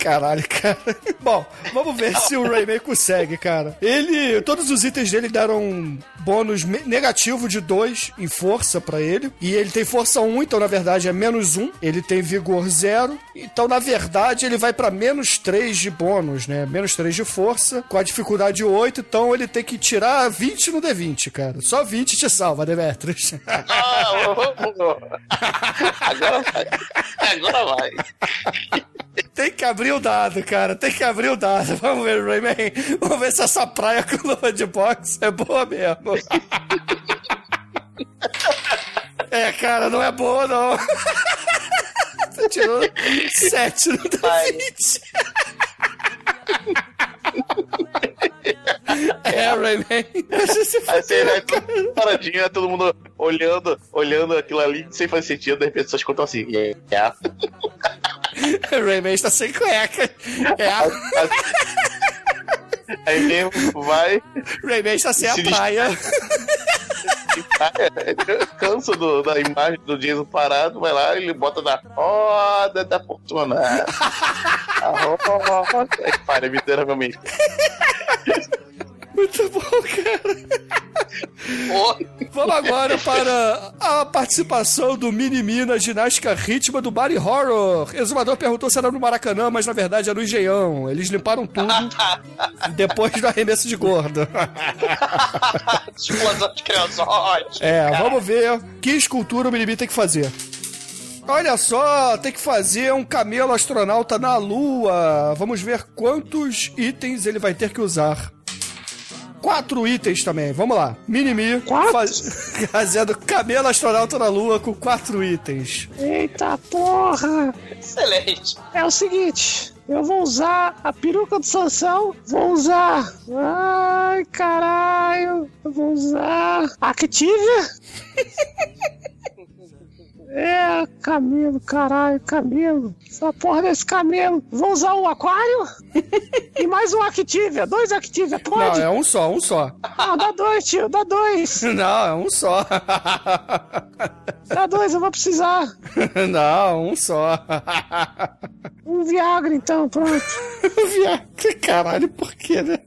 Caralho, cara. Bom, vamos ver se o Rayman consegue, cara. Ele. Todos os itens dele deram um bônus negativo de 2 em força pra ele. E ele tem força 1, então na verdade é menos 1. Ele tem vigor 0. Então, na verdade, ele vai pra menos 3 de bônus, né? Menos 3 de força, com a dificuldade 8. Então ele tem que tirar 20 no D20, cara. Só 20 te salva, Demetrius. Ah, vamos. Agora vai. Agora vai. Tem que abrir o dado, cara. Tem que abrir o dado. Vamos ver, Rayman. Vamos ver se essa praia com luva de boxe é boa mesmo. É, cara, não é boa, não. Você tirou 7 no D20. É, Rayman. Aí você vai todo paradinho, né, todo mundo olhando, olhando aquilo ali sem fazer sentido, de repente contam assim. É. Rayman está sem cueca. É. Aí mesmo vai. Rayman está sem a praia. Cansa do- da imagem do Jason parado, vai lá e ele bota na roda da fortuna. A roda. Aí para, miseravelmente. Muito bom, cara. Vamos agora para a participação do Minimi na ginástica rítmica do Body Horror. Exumador perguntou se era no Maracanã, mas na verdade era no Engenhão. Eles limparam tudo depois do arremesso de gordo. Explosão de. É, vamos ver que escultura o Minimi tem que fazer. Olha só, tem que fazer um camelo astronauta na Lua. Vamos ver quantos itens ele vai ter que usar. Quatro itens também, vamos lá. Minimi faz... fazendo camelo astronauta na Lua com quatro itens. Eita porra! Excelente. É o seguinte, eu vou usar a peruca do Sansão, vou usar. Ai, caralho! Eu vou usar. Activia? É, camelo, caralho, camelo. Essa porra desse camelo. Vou usar o aquário e mais um Activia. Dois Activia, pode? Não, é um só, um só. Não, dá dois, tio, dá dois. Não, é um só. Dá dois, eu vou precisar. Não, um só. Um Viagra, então, pronto. Viagra, caralho, por quê, né?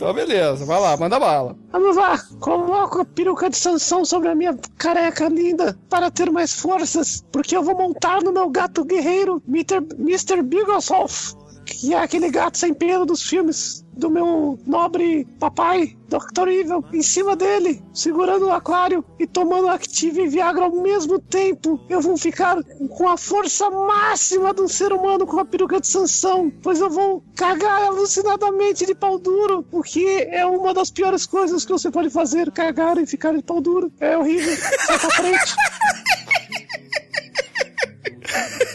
Então, beleza, vai lá, manda bala. Vamos lá, coloco a peruca de Sansão sobre a minha careca linda para ter mais forças, porque eu vou montar no meu gato guerreiro, Mr. Mr. Que é aquele gato sem pelo dos filmes do meu nobre papai, Dr. Evil, em cima dele, segurando o aquário e tomando Active e Viagra ao mesmo tempo. Eu vou ficar com a força máxima de um ser humano com a peruca de Sansão, pois eu vou cagar alucinadamente de pau duro, o que é uma das piores coisas que você pode fazer, cagar e ficar de pau duro. É horrível. Sai pra frente.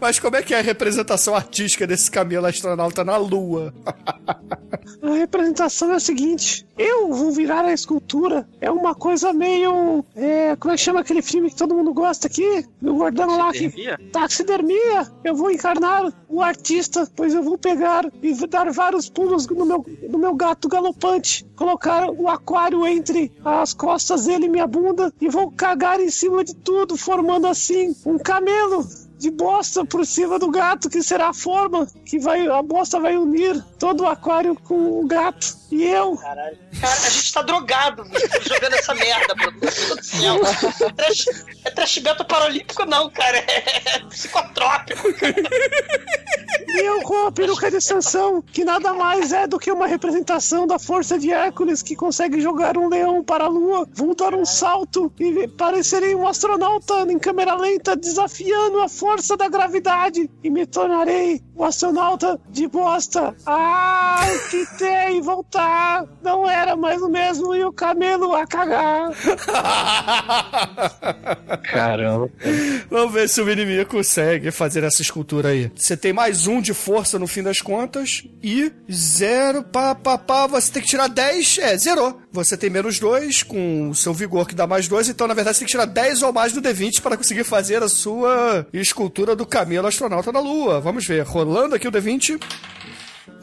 Mas como é que é a representação artística desse camelo astronauta na Lua? A representação é a seguinte: eu vou virar a escultura. É uma coisa meio. É, como é que chama aquele filme que todo mundo gosta aqui? Do gordão lá que. Taxidermia? Taxidermia! Eu vou encarnar o artista, pois eu vou pegar e dar vários pulos no meu, no meu gato galopante, colocar o aquário entre as costas dele e minha bunda e vou cagar em cima de tudo, formando assim um camelo de bosta por cima do gato, que será a forma que vai a bosta vai unir todo o aquário com o gato. E eu. Caralho. Cara, a gente tá drogado jogando essa merda, meu Deus do céu. É trash, é trash metal paralímpico, não, cara. É psicotrópico. E eu com a peruca de Sansão, que nada mais é do que uma representação da força de Hércules que consegue jogar um leão para a lua, vou dar um salto e parecerei um astronauta em câmera lenta desafiando a força da gravidade e me tornarei o astronauta de bosta. Ah, tentei voltar, não era mais o mesmo e o camelo a cagar. Caramba. Vamos ver se o inimigo consegue fazer essa escultura aí. Você tem mais um de força no fim das contas. E zero, pá, pá, pá, você tem que tirar 10, é, zerou. Você tem menos 2 com o seu vigor que dá mais 2, então na verdade você tem que tirar 10 ou mais do D20 para conseguir fazer a sua escultura do camelo astronauta da Lua. Vamos ver, rolando aqui o D20.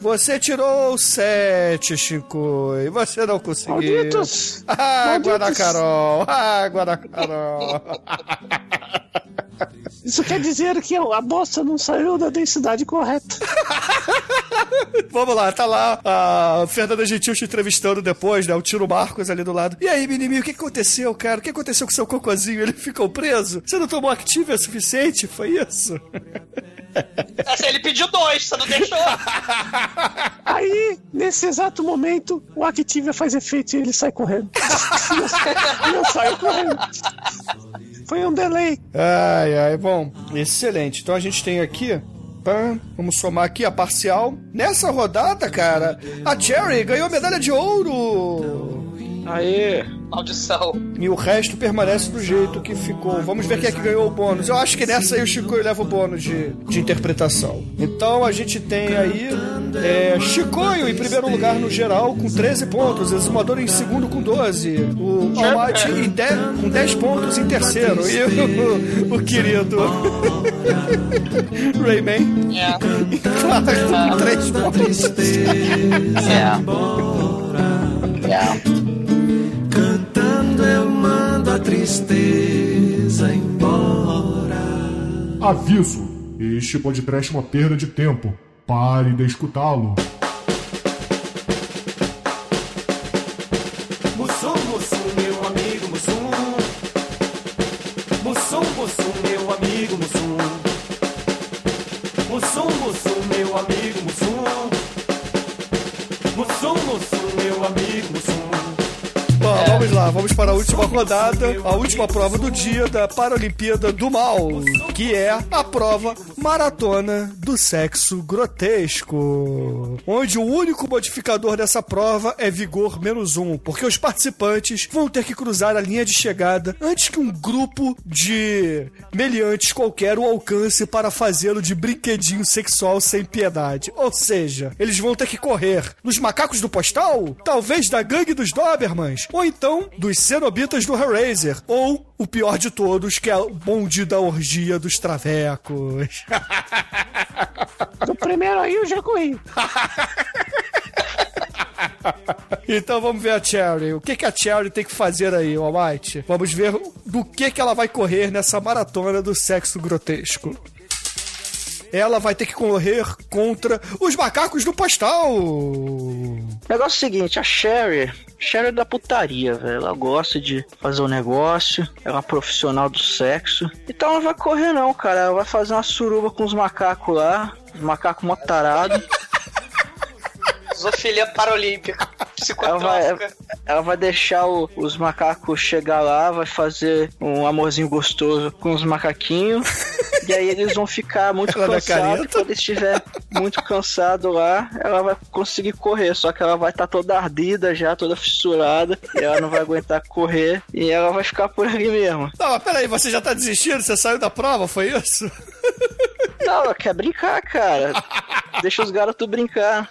Você tirou 7, Chico, e você não conseguiu. Malditos! Água da Malditos! Carol, água da Carol. Isso quer dizer que a bosta não saiu da densidade correta. Vamos lá, tá lá a Fernanda Gentil te entrevistando depois, né? O Tiro Marcos ali do lado. E aí, menino, o que aconteceu, cara? O que aconteceu com seu cocôzinho? Ele ficou preso? Você não tomou Activia suficiente? Foi isso? Assim, ele pediu dois, você não deixou. Aí, nesse exato momento, o Activia faz efeito e ele sai correndo. E eu saio correndo. Foi um delay. Ai, ai, bom, excelente. Então a gente tem aqui. vamos somar aqui a parcial. Nessa rodada, cara, a Cherry ganhou medalha de ouro. Aê! Maldição. E o resto permanece do jeito que ficou. Vamos ver quem é que ganhou o bônus. Eu acho que nessa aí o Chicoio leva o bônus de, de interpretação. Então a gente tem aí é, Chicoio em primeiro lugar no geral com 13 pontos. Exumador em segundo com 12. O Almighty em 10 com 10 pontos em terceiro. E o, o querido Rayman É. em quarto com 3 pontos. É. Cantando eu mando a tristeza embora. Aviso: este podcast é uma perda de tempo. Pare de escutá-lo. Vamos para a última rodada, a última prova do dia da Paralimpíada do Mal, que é a prova Maratona do Sexo Grotesco, onde o único modificador dessa prova é vigor menos um, porque os participantes vão ter que cruzar a linha de chegada antes que um grupo de meliantes qualquer o alcance para fazê-lo de brinquedinho sexual sem piedade. Ou seja, eles vão ter que correr dos macacos do postal, talvez da gangue dos Dobermans, ou então dos cenobitas do Hellraiser, ou o pior de todos, que é o bonde da orgia dos travecos. No primeiro aí eu já corri. Então vamos ver a Cherry. O que, que a Cherry tem que fazer aí, Almighty? Vamos ver do que, que ela vai correr nessa maratona do sexo grotesco. Ela vai ter que correr contra os macacos do postal. Negócio é o seguinte, a Sherry, Sherry é da putaria, velho. Ela gosta de fazer um negócio, é uma profissional do sexo. Então ela não vai correr não, cara. Ela vai fazer uma suruba com os macacos lá, os macacos mó tarado. Zoofilia paralímpica. Ela vai, ela vai deixar o- os macacos chegar lá, vai fazer um amorzinho gostoso com os macaquinhos. e aí eles vão ficar muito Ela cansados. Quando estiver muito cansado lá, ela vai conseguir correr. Só que ela vai estar toda ardida já, toda fissurada. E ela não vai aguentar correr. E ela vai ficar por ali mesmo. Não, mas peraí, você já tá desistindo? Você saiu da prova, foi isso? Não, ela quer brincar, cara. Deixa os garotos brincar.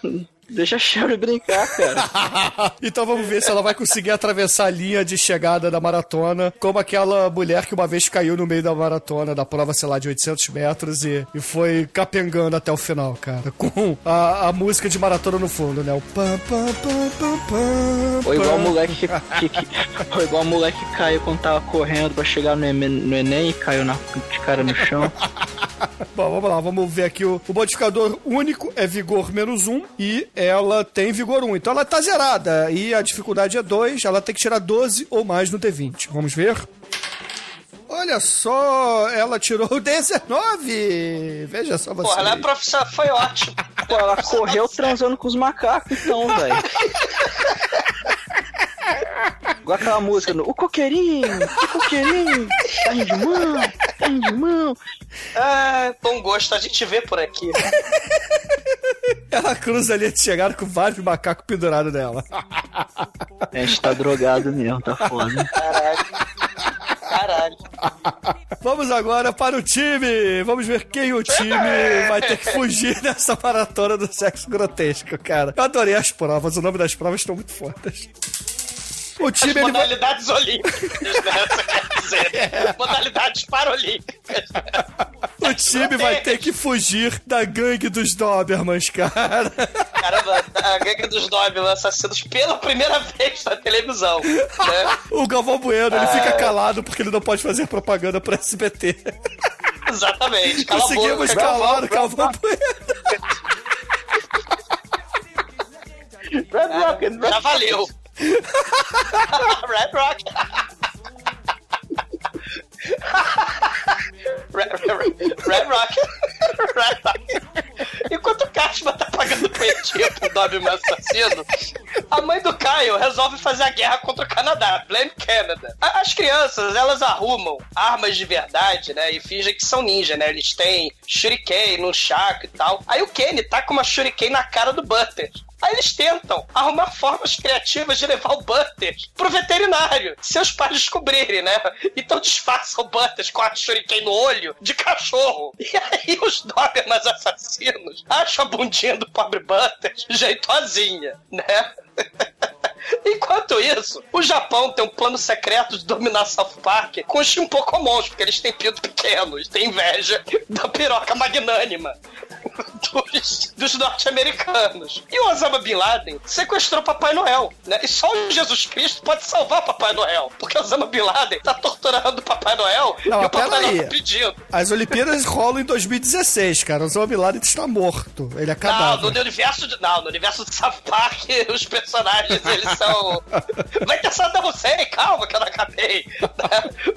Deixa a Sherry brincar, cara. então vamos ver se ela vai conseguir atravessar a linha de chegada da maratona, como aquela mulher que uma vez caiu no meio da maratona, da prova, sei lá, de 800 metros e, e foi capengando até o final, cara. Com a, a música de maratona no fundo, né? O pam, pam, pam, pam, pam. Ou igual o moleque que, que, que- ou igual o moleque que caiu quando tava correndo pra chegar no Enem, no Enem e caiu na, de cara no chão. Bom, vamos lá, vamos ver aqui. O, o modificador único é vigor menos um e ela tem vigor 1. Então ela tá zerada e a dificuldade é 2. Ela tem que tirar 12 ou mais no D20. Vamos ver? Olha só, ela tirou 19! Veja só você. Porra, ela é profissional, foi ótimo. Pô, ela correu transando com os macacos, então, velho. Igual aquela música, no, o coqueirinho, o coqueirinho, carrinho de mão, carrinho de mão. Ah, bom gosto, a gente vê por aqui. Ela cruza ali de chegada com vários macacos pendurados nela. A gente tá drogado mesmo, tá foda. Caralho. Caralho. Vamos agora para o time. Vamos ver quem o time vai ter que fugir dessa maratona do sexo grotesco, cara. Eu adorei as provas. O nome das provas estão muito fortes. O As time ele vai... modalidades olímpicas, né? Você quer dizer. Modalidades paralímpicas. O time vai ter que fugir da gangue dos Dobermans, cara. Caramba, a gangue dos Doberman assassinos pela primeira vez na televisão. Né? O Galvão Bueno, ele Ah. fica calado porque ele não pode fazer propaganda pro SBT. Exatamente. Cala a Conseguimos boca. calar o Galvão Bueno. Já valeu. Red Rock. Red, Red, Red. Red Rock. Enquanto o Kashma tá pagando poetia pro Doberman assassino, a mãe do Caio resolve fazer a guerra contra o Canadá. Blame Canada. As crianças, elas arrumam armas de verdade, né? E fingem que são ninja, né? Eles têm shuriken no chaco e tal. Aí o Kenny tá com uma shuriken na cara do Butter. Aí eles tentam arrumar formas criativas de levar o Butters pro veterinário. Seus pais descobrirem, né? Então disfarçam o Butters com a shuriken no olho de cachorro. E aí os Dobermans assassinos acham a bundinha do pobre Butters jeitosinha, né? Enquanto isso, o Japão tem um plano secreto de dominar South Park com os Shimpocomons, porque eles têm pinto pequenos, têm inveja da piroca magnânima dos, dos norte-americanos. E o Osama Bin Laden sequestrou Papai Noel, né? E só o Jesus Cristo pode salvar Papai Noel, porque o Osama Bin Laden tá torturando o Papai Noel Não, e o Papai. Noel tá pedindo. As Olimpíadas rolam em 2016, cara. O Osama Bin Laden está morto. Ele é Não, cadáver. no universo de, não, no universo de South Park, os personagens, eles são... Vai ter Saddam Hussein, calma que eu não acabei.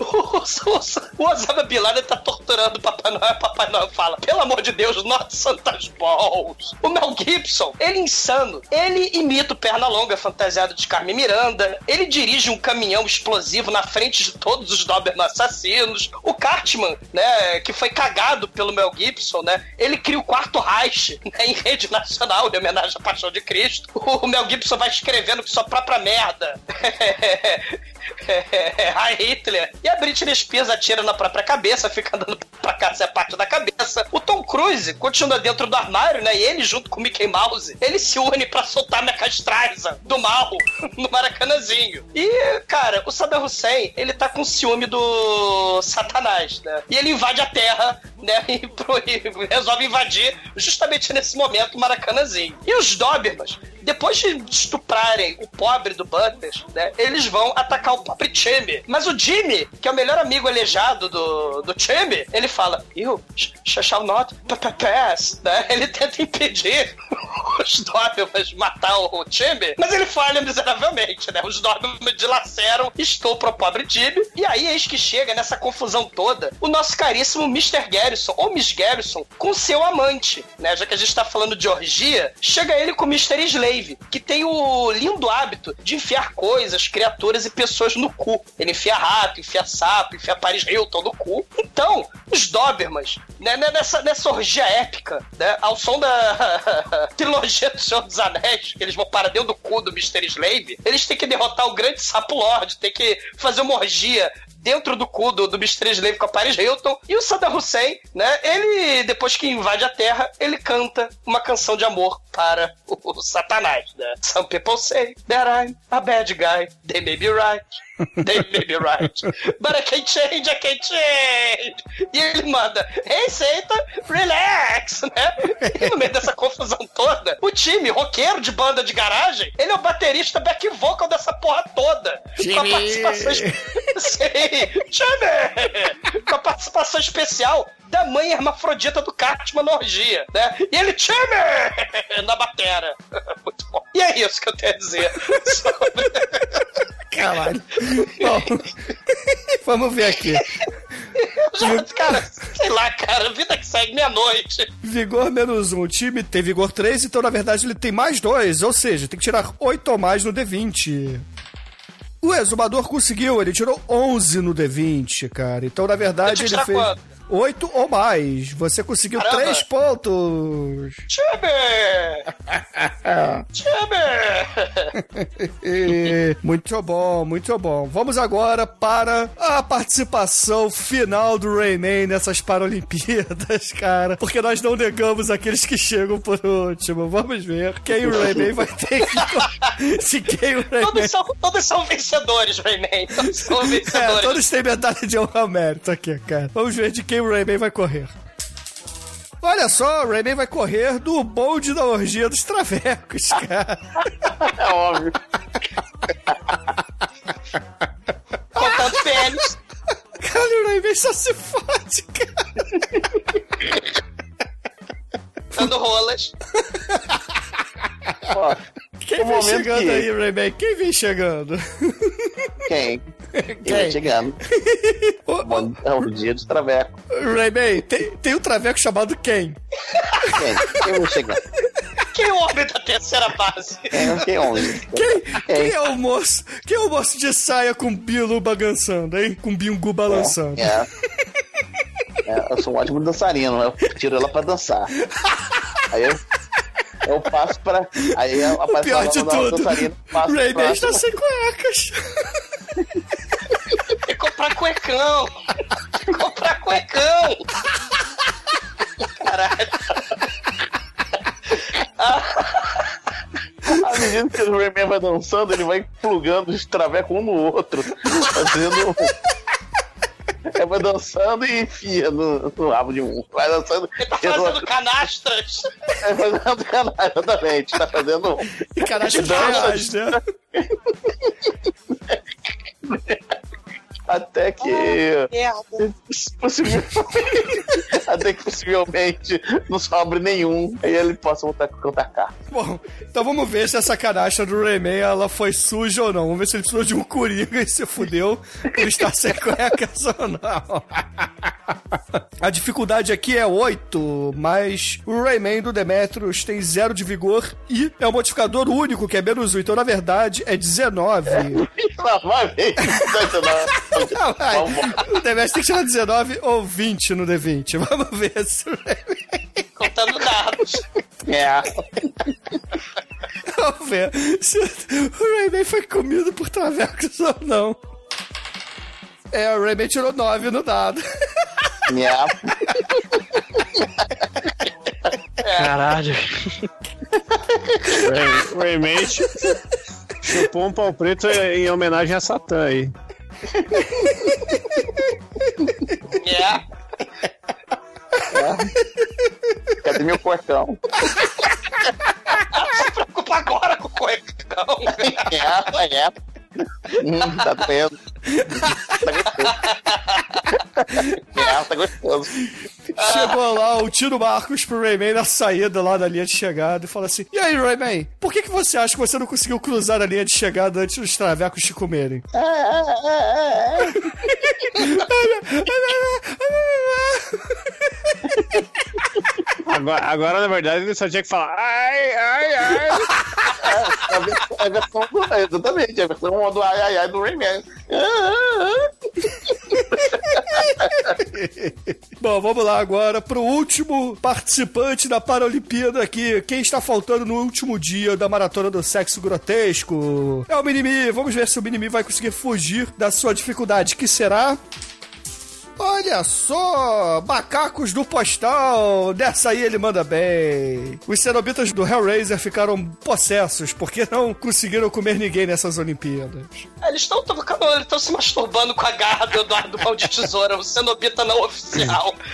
O, o, o Osama Bin Laden tá torturando o Papai Noel, o Papai Noel fala, pelo amor de Deus, not Santas Balls. O Mel Gibson, ele é insano, ele imita o Pernalonga fantasiado de Carmen Miranda, ele dirige um caminhão explosivo na frente de todos os Doberman assassinos, o Cartman, né, que foi cagado pelo Mel Gibson, né, ele cria o quarto Reich, né, em rede nacional, em homenagem à Paixão de Cristo. O Mel Gibson vai escrevendo que só própria merda. Hi Hitler. E a Britney Spears atira na própria cabeça, fica andando pra cá, essa é a parte da cabeça. O Tom Cruise continua dentro do armário, né? E ele, junto com o Mickey Mouse, ele se une pra soltar a Mecha Streisand do mal no Maracanãzinho. E, cara, o Saddam Hussein, ele tá com ciúme do Satanás, né? E ele invade a Terra, né? E, e resolve invadir justamente nesse momento o Maracanãzinho. E os Dobermans, depois de estuprarem o pobre do Butters, né, eles vão atacar o pobre Jimmy. Mas o Jimmy, que é o melhor amigo aleijado do, do Jimmy, ele fala, you sh- sh- shall not pass, né? Ele tenta impedir os Dobermans matar o Jimmy, mas ele falha miseravelmente, né? Os Dobermans dilaceram, estupram o pobre Jimmy, e aí eis que chega nessa confusão toda o nosso caríssimo Mr. Garrison, ou Miss Garrison, com seu amante, né? Já que a gente tá falando de orgia, chega ele com o Mr. Slave, que tem o lindo hábito de enfiar coisas, criaturas e pessoas no cu. Ele enfia rato, enfia sapo, enfia Paris Hilton no cu. Então, os Dobermans, né, né, nessa, nessa orgia épica, né, ao som da trilogia do Senhor dos Anéis, que eles vão para dentro do cu do Mr. Slave, eles têm que derrotar o grande sapo Lord, tem que fazer uma orgia dentro do cu do, do Mr. Slave com a Paris Hilton. E o Saddam Hussein, né? Ele, depois que invade a Terra, ele canta uma canção de amor para o, o Satanás, né? Some people say that I'm a bad guy. They may be right. They may be right. But I can't change, I can't change. E ele manda, hey Satan, relax, né? E no meio dessa confusão toda, o time roqueiro de banda de garagem, ele é o baterista back vocal dessa porra toda. Com a Jimmy! participação Sim, Chame! Com a participação especial da mãe hermafrodita do Cartman na orgia, né? E ele, Chame! Na batera. Muito bom. E é isso que eu tenho a dizer sobre... Caralho. Bom, vamos ver aqui. Cara, sei lá, cara, vida que segue meia-noite. Vigor menos um. O time tem vigor 3, então na verdade ele tem mais dois. Ou seja, tem que tirar 8 ou mais no D20. O exumador conseguiu, ele tirou 11 no D20, cara. Então, na verdade, ele fez tirar 8 ou mais. Você conseguiu Caramba. 3 pontos. Chame! muito bom, muito bom. Vamos agora para a participação final do Rayman nessas Paralimpíadas, cara. Porque nós não negamos aqueles que chegam por último. Vamos ver quem o Rayman vai ter que. Se quem o Rayman. Todos são, todos são vencedores, Rayman. Todos são É, vencedores. todos têm medalha de honra ao mérito aqui, cara. Vamos ver de quem o Rayman vai correr. Olha só, o Rayman vai correr do bonde da orgia dos travecos, cara. É óbvio. Contando pênis. Caralho, o Rayman só se fode, cara. Dando rolas. Ó, Quem vem chegando que- aí, Rayman? Quem vem chegando? quem? Quem Quem? vai chegando? É o dia dos travecos. Rayman, tem, tem um traveco chamado Ken. Quem? Quem vai chegando? Quem é o homem da terceira base? Quem? Quem onde? Quem, quem é o moço? Quem é o moço de saia com bilu balançando, hein? Com bingu balançando. É. É, eu sou um ótimo dançarino, eu tiro ela pra dançar. Aí eu, eu passo pra. Aí eu O aparece pior de tudo, Rayman está sem cuecas. Comprar cuecão. Comprar cuecão. Caralho. À medida que o Rayman vai dançando, ele vai plugando os travecos um no outro. Fazendo. É, vai dançando e enfia no, no rabo de um. Vai dançando. Ele tá fazendo outro. canastras. É, fazendo canal, exatamente. Tá fazendo. E canastra de Dança né? Até que. Ah, possivelmente, até que possivelmente não sobre nenhum. Aí ele possa voltar com o carta. Bom, então vamos ver se essa canastra do Rayman ela foi suja ou não. Vamos ver se ele precisou de um coringa e se fudeu por estar sem cuecas ou não. A dificuldade aqui é 8, mas o Rayman do Demetrius tem 0 de vigor e é o modificador único, que é menos 1. Então, na verdade, é 19. É, lá vai, 19. O Demetrius tem que tirar 19 ou 20 no D20. Vamos ver se o Rayman... Contando dados. É. Vamos ver se o Rayman foi comido por travecos ou não. É, o Rayman tirou 9 no dado. É. Caralho. Ray- Rayman chu- chupou um pau preto em homenagem a Satã aí. É. Cadê meu cuecão? Se preocupa agora com o cuecão. É, é. Hum, tá doendo. Tá gostoso. É, tá gostoso. Chegou lá o Tiro Marcos pro Rayman na saída lá da linha de chegada e falou assim: E aí, Rayman, por que, que você acha que você não conseguiu cruzar a linha de chegada antes dos travecos te comerem? Agora, agora, na verdade, ele só tinha que falar ai, ai, ai. É a versão, a versão do, é, exatamente, a versão do ai ai ai do Rayman. Bom, vamos lá agora pro último participante da Paralimpíada aqui. Quem está faltando no último dia da maratona do sexo grotesco? É o Minimi. Vamos ver se o Minimi vai conseguir fugir da sua dificuldade, que será. Olha só! Macacos do postal! Dessa aí ele manda bem. Os cenobitas do Hellraiser ficaram possessos porque não conseguiram comer ninguém nessas Olimpíadas. Eles estão eles estão se masturbando com a garra do Eduardo Pau de Tesoura, o cenobita não oficial.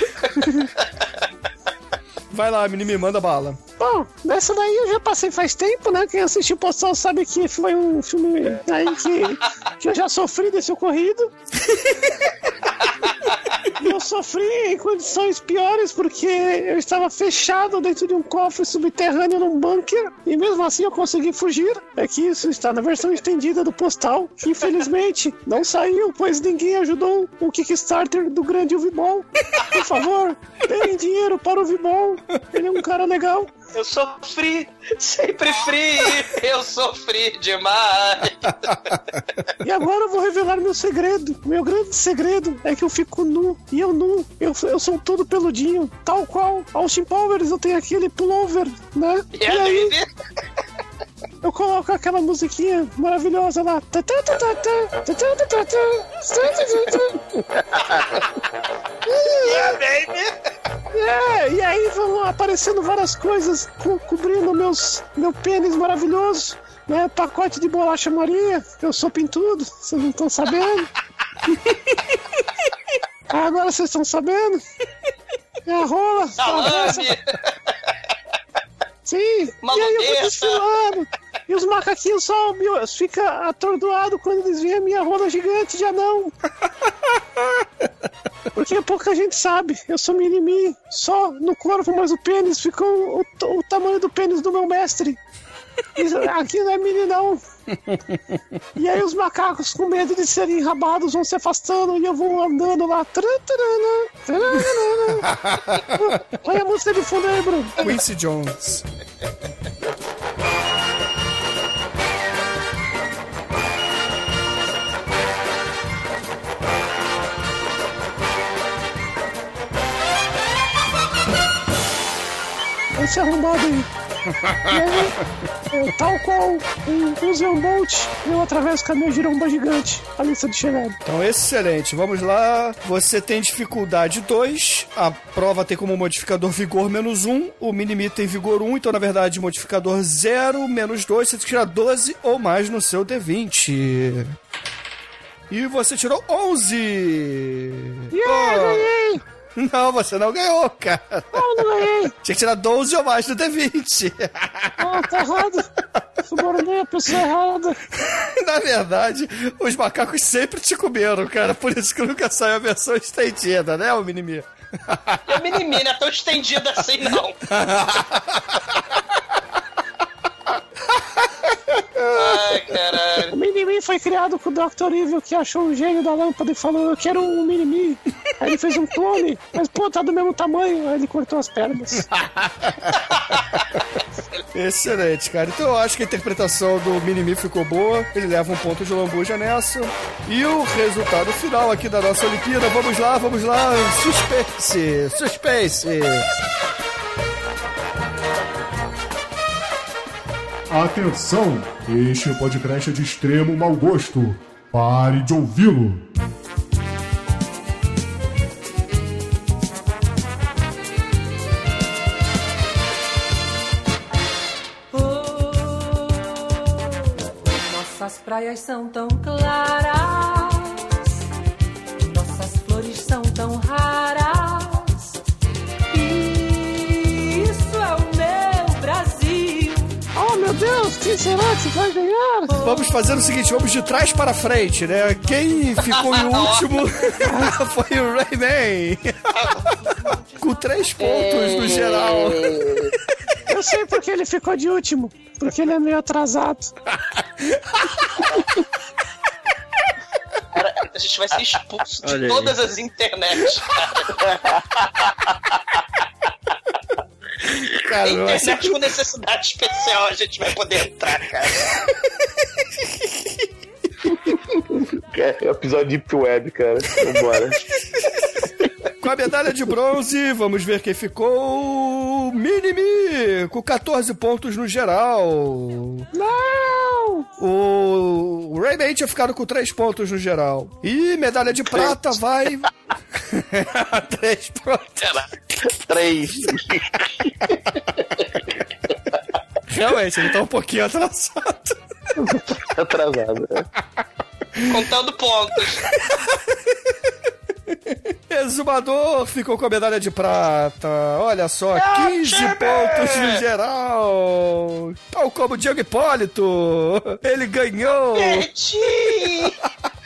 Vai lá, Minimi, manda bala. Bom, nessa daí eu já passei faz tempo, né? Quem assistiu Postal sabe que foi um filme aí que, que eu já sofri desse ocorrido. Eu sofri em condições piores porque eu estava fechado dentro de um cofre subterrâneo num bunker e mesmo assim eu consegui fugir. É que isso está na versão estendida do postal. que, Infelizmente, não saiu, pois ninguém ajudou o Kickstarter do grande Uvibol. Por favor, deem dinheiro para o Uvibol. Ele é um cara legal. Eu sofri, sempre fri, eu sofri demais. E agora eu vou revelar meu segredo. Meu grande segredo é que eu fico nu. E eu nu, eu, eu sou todo peludinho. Tal qual Austin Powers, eu tenho aquele pullover, né? E aí? eu coloco aquela musiquinha maravilhosa lá. yeah, baby! É, e aí vão aparecendo várias coisas co cobrindo meus, meu pênis maravilhoso, né? Pacote de bolacha Maria, eu sou pintudo, vocês não estão sabendo. Ah, agora vocês estão sabendo? É a rola! Salame! Sim! Maludeira. E aí eu vou desfilando! E os macaquinhos só me- ficam atordoados quando eles veem a minha rola gigante de anão. Porque pouca gente sabe, eu sou mini só no corpo, mas o pênis ficou o, o tamanho do pênis do meu mestre. Isso- Aqui não é mini não. E aí os macacos com medo de serem enrabados vão se afastando e eu vou andando lá. Olha a música de fundo aí, Bruno. Quincy Jones. Esse arrombado aí. E aí, é, tal qual um, um Zé Bolt, eu atravesso com a minha giromba gigante a lista de chegada. Então, excelente. Vamos lá. Você tem dificuldade 2. A prova tem como modificador vigor menos 1. O Minimi tem vigor 1. Então, na verdade, modificador 0 menos 2. Você tirar 12 ou mais no seu D20. E você tirou 11. Yeah, Oh. ganhei! Não, você não ganhou, cara. Não, não ganhei! Tinha que tirar 12 ou mais no D20. Ah, tá errado! Subornei a pessoa errada! Na verdade, os macacos sempre te comeram, cara. Por isso que nunca saiu a versão estendida, né, o Minimi? E a minimina é tão estendida assim, não. Ai, caralho. O Minimi foi criado com o Dr. Evil, que achou o gênio da lâmpada e falou: Eu quero um Minimi. Aí ele fez um clone, mas pô, tá do mesmo tamanho. Aí ele cortou as pernas. Excelente, cara. Então eu acho que a interpretação do Minimi ficou boa. Ele leva um ponto de lambuja nessa. E o resultado final aqui da nossa Olimpíada. Vamos lá, vamos lá. Suspense! Suspense! Atenção! Este podcast é de extremo mau gosto. Pare de ouvi-lo. Praias são tão claras, nossas flores são tão raras. Isso é o meu Brasil. Oh meu Deus, quem será que vai ganhar? Vamos fazer o seguinte, vamos de trás para frente, né? Quem ficou em último foi o Rayman. Com três pontos no geral. Eu sei porque ele ficou de último. Porque ele é meio atrasado. Cara, a gente vai ser expulso de todas as internets, cara. Internet com necessidade especial a gente vai poder entrar, cara. É o episódio de Deep Web, cara. Vambora. A medalha de bronze, vamos ver quem ficou. Minimi, com 14 pontos no geral. Não! O Rayman tinha ficado com 3 pontos no geral. E medalha de prata vai. 3 pontos. Três. Realmente, ele tá um pouquinho atrasado. Atrasado. né? Contando pontos. Exumador ficou com a medalha de prata. Olha só, 15 pontos no geral. Tal como o Diego Hipólito. Ele ganhou. Perdi!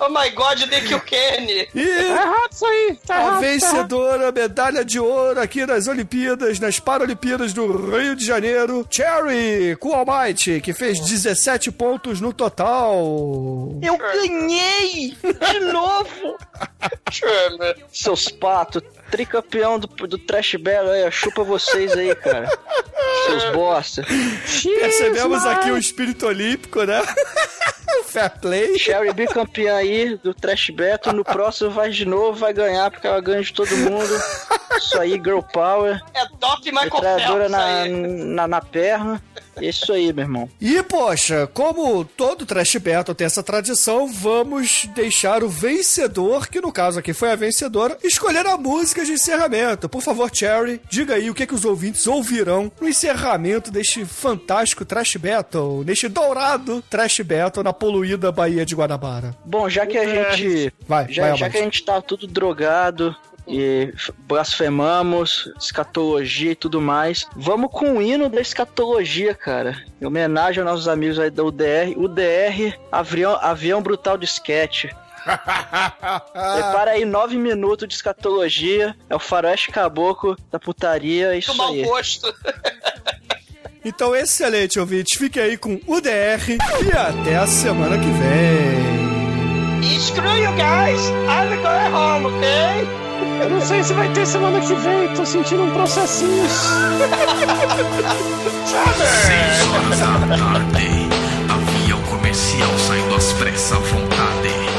Oh my god, Nick o Kenny! E Tá errado isso aí. Tá a errado. tá errado. vencedora, medalha de ouro aqui nas Olimpíadas, nas Paralimpíadas do Rio de Janeiro, Cherry com Almighty, que fez 17 pontos no total. Eu ganhei! De novo! Seus patos, tricampeão do, do Trash Battle aí, chupa vocês aí, cara. Seus bosta. Percebemos aqui o espírito olímpico, né? Fair play. Sherry bicampeã aí do Trash Battle. No próximo vai de novo, vai ganhar, porque ela ganha de todo mundo. Isso aí, Girl Power. É top Michael Phelps na, na, na perna. Isso aí, meu irmão. E, poxa, como todo Trash Battle tem essa tradição, vamos deixar o vencedor, que no caso aqui foi a vencedora, escolher a música de encerramento. Por favor, Cherry, diga aí o que, que os ouvintes ouvirão no encerramento deste fantástico Trash Battle, neste dourado Trash Battle na poluída Baía de Guanabara. Bom, já que a gente. Vai, já, vai, já que a gente tá tudo drogado e blasfemamos, escatologia e tudo mais, vamos com o hino da escatologia, cara. Em homenagem aos nossos amigos aí da UDR. UDR, avião, avião brutal de sketch. Prepara aí nove minutos de escatologia. É o faroeste caboclo da putaria. É isso mau aí. gosto. Então, excelente, ouvintes. Fique aí com o DR e até a semana que vem. Screw you guys, I'm going home, ok? Eu não sei se vai ter semana que vem, tô sentindo um processinho. Seis horas da tarde, avião comercial saindo às pressas, à vontade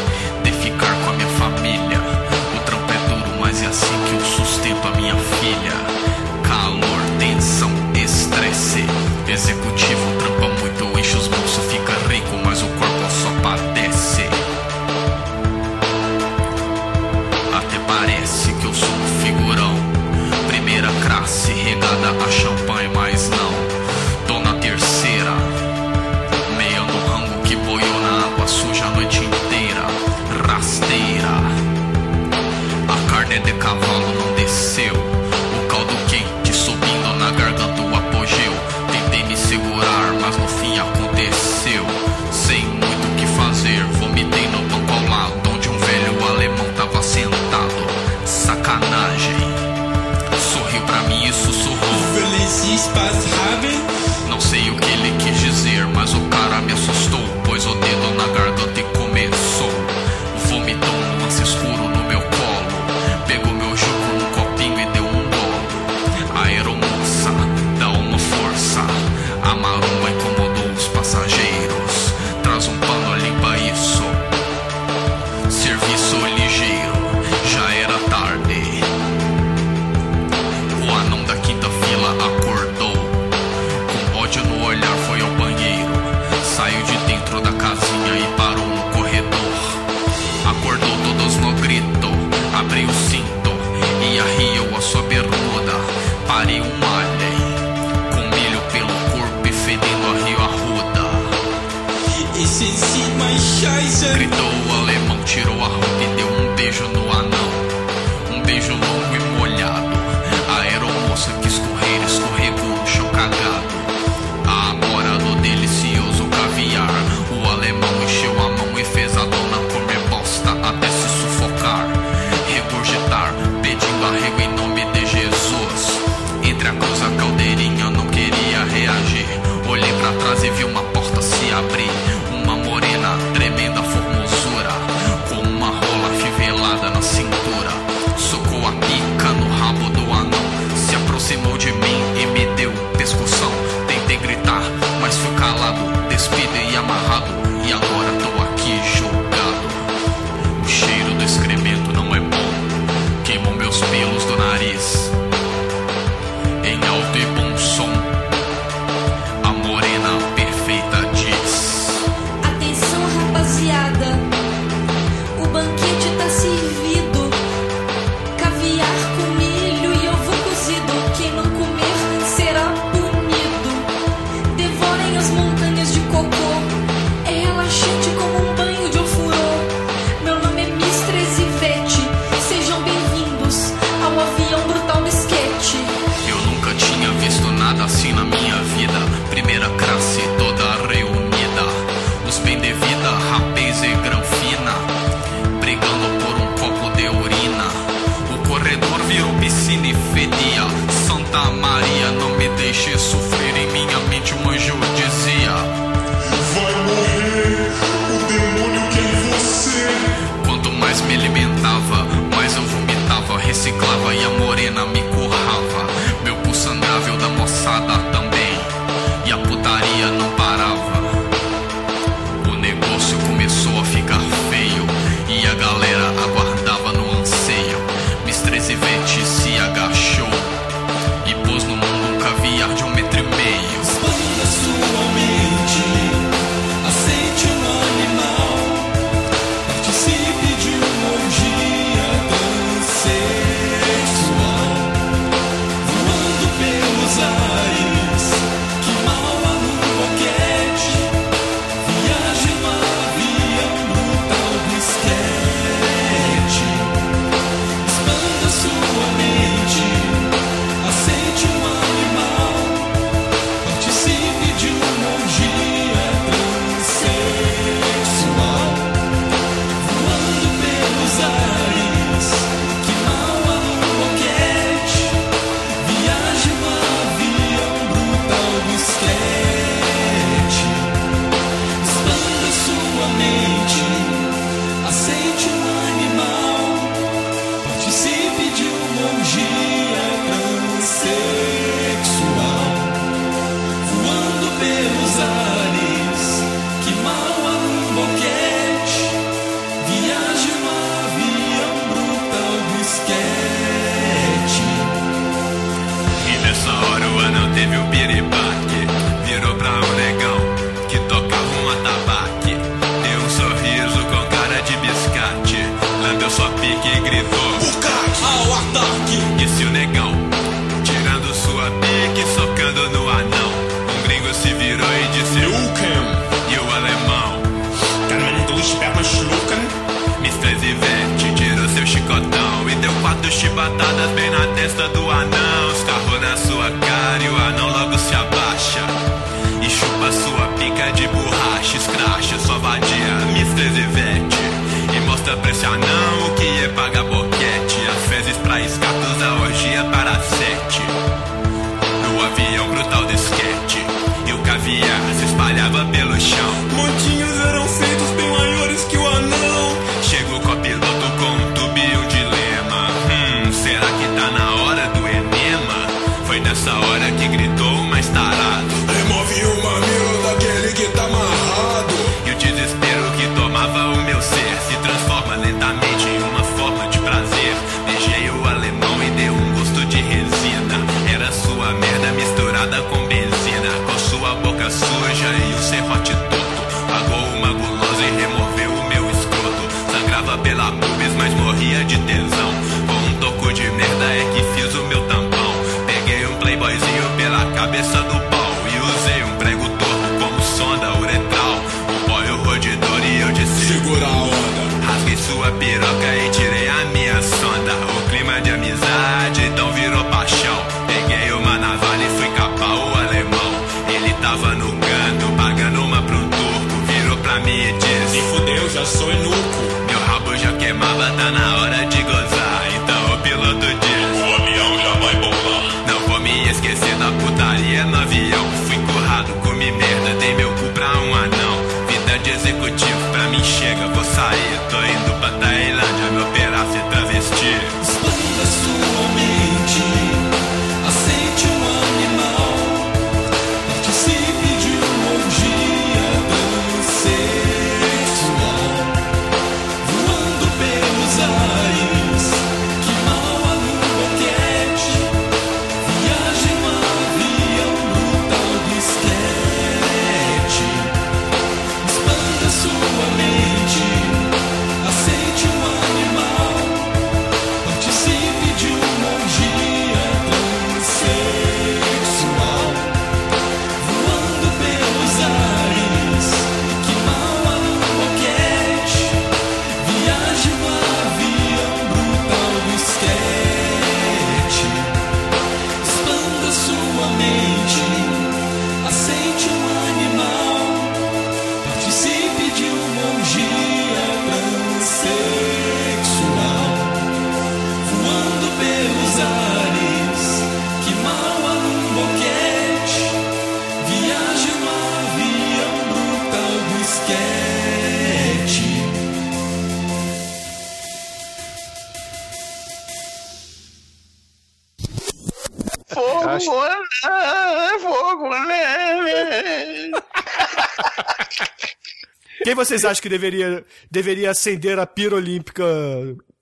vocês acham que deveria, deveria acender a pira olímpica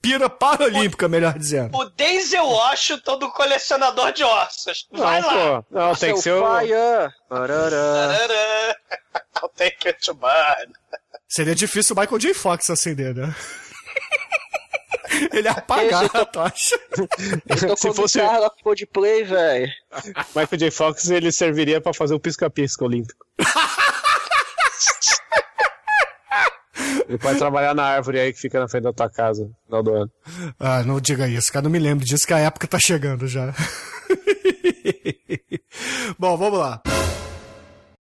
pira paralímpica, melhor dizendo. O Denzel Washington do colecionador de ossos. Vai não, lá. Pô. Não, tem que ser o... Fire. Arará. I'll take it to burn. Seria difícil o Michael J. Fox acender, né? Ele apagar a tocha. Eu tô Se fosse da Coldplay, velho. Michael J. Fox, ele serviria para fazer o pisca-pisca olímpico. Ele pode trabalhar na árvore aí que fica na frente da tua casa no final do ano. Ah, não diga isso, cara. Não me lembra disso que a época tá chegando já. Bom, vamos lá.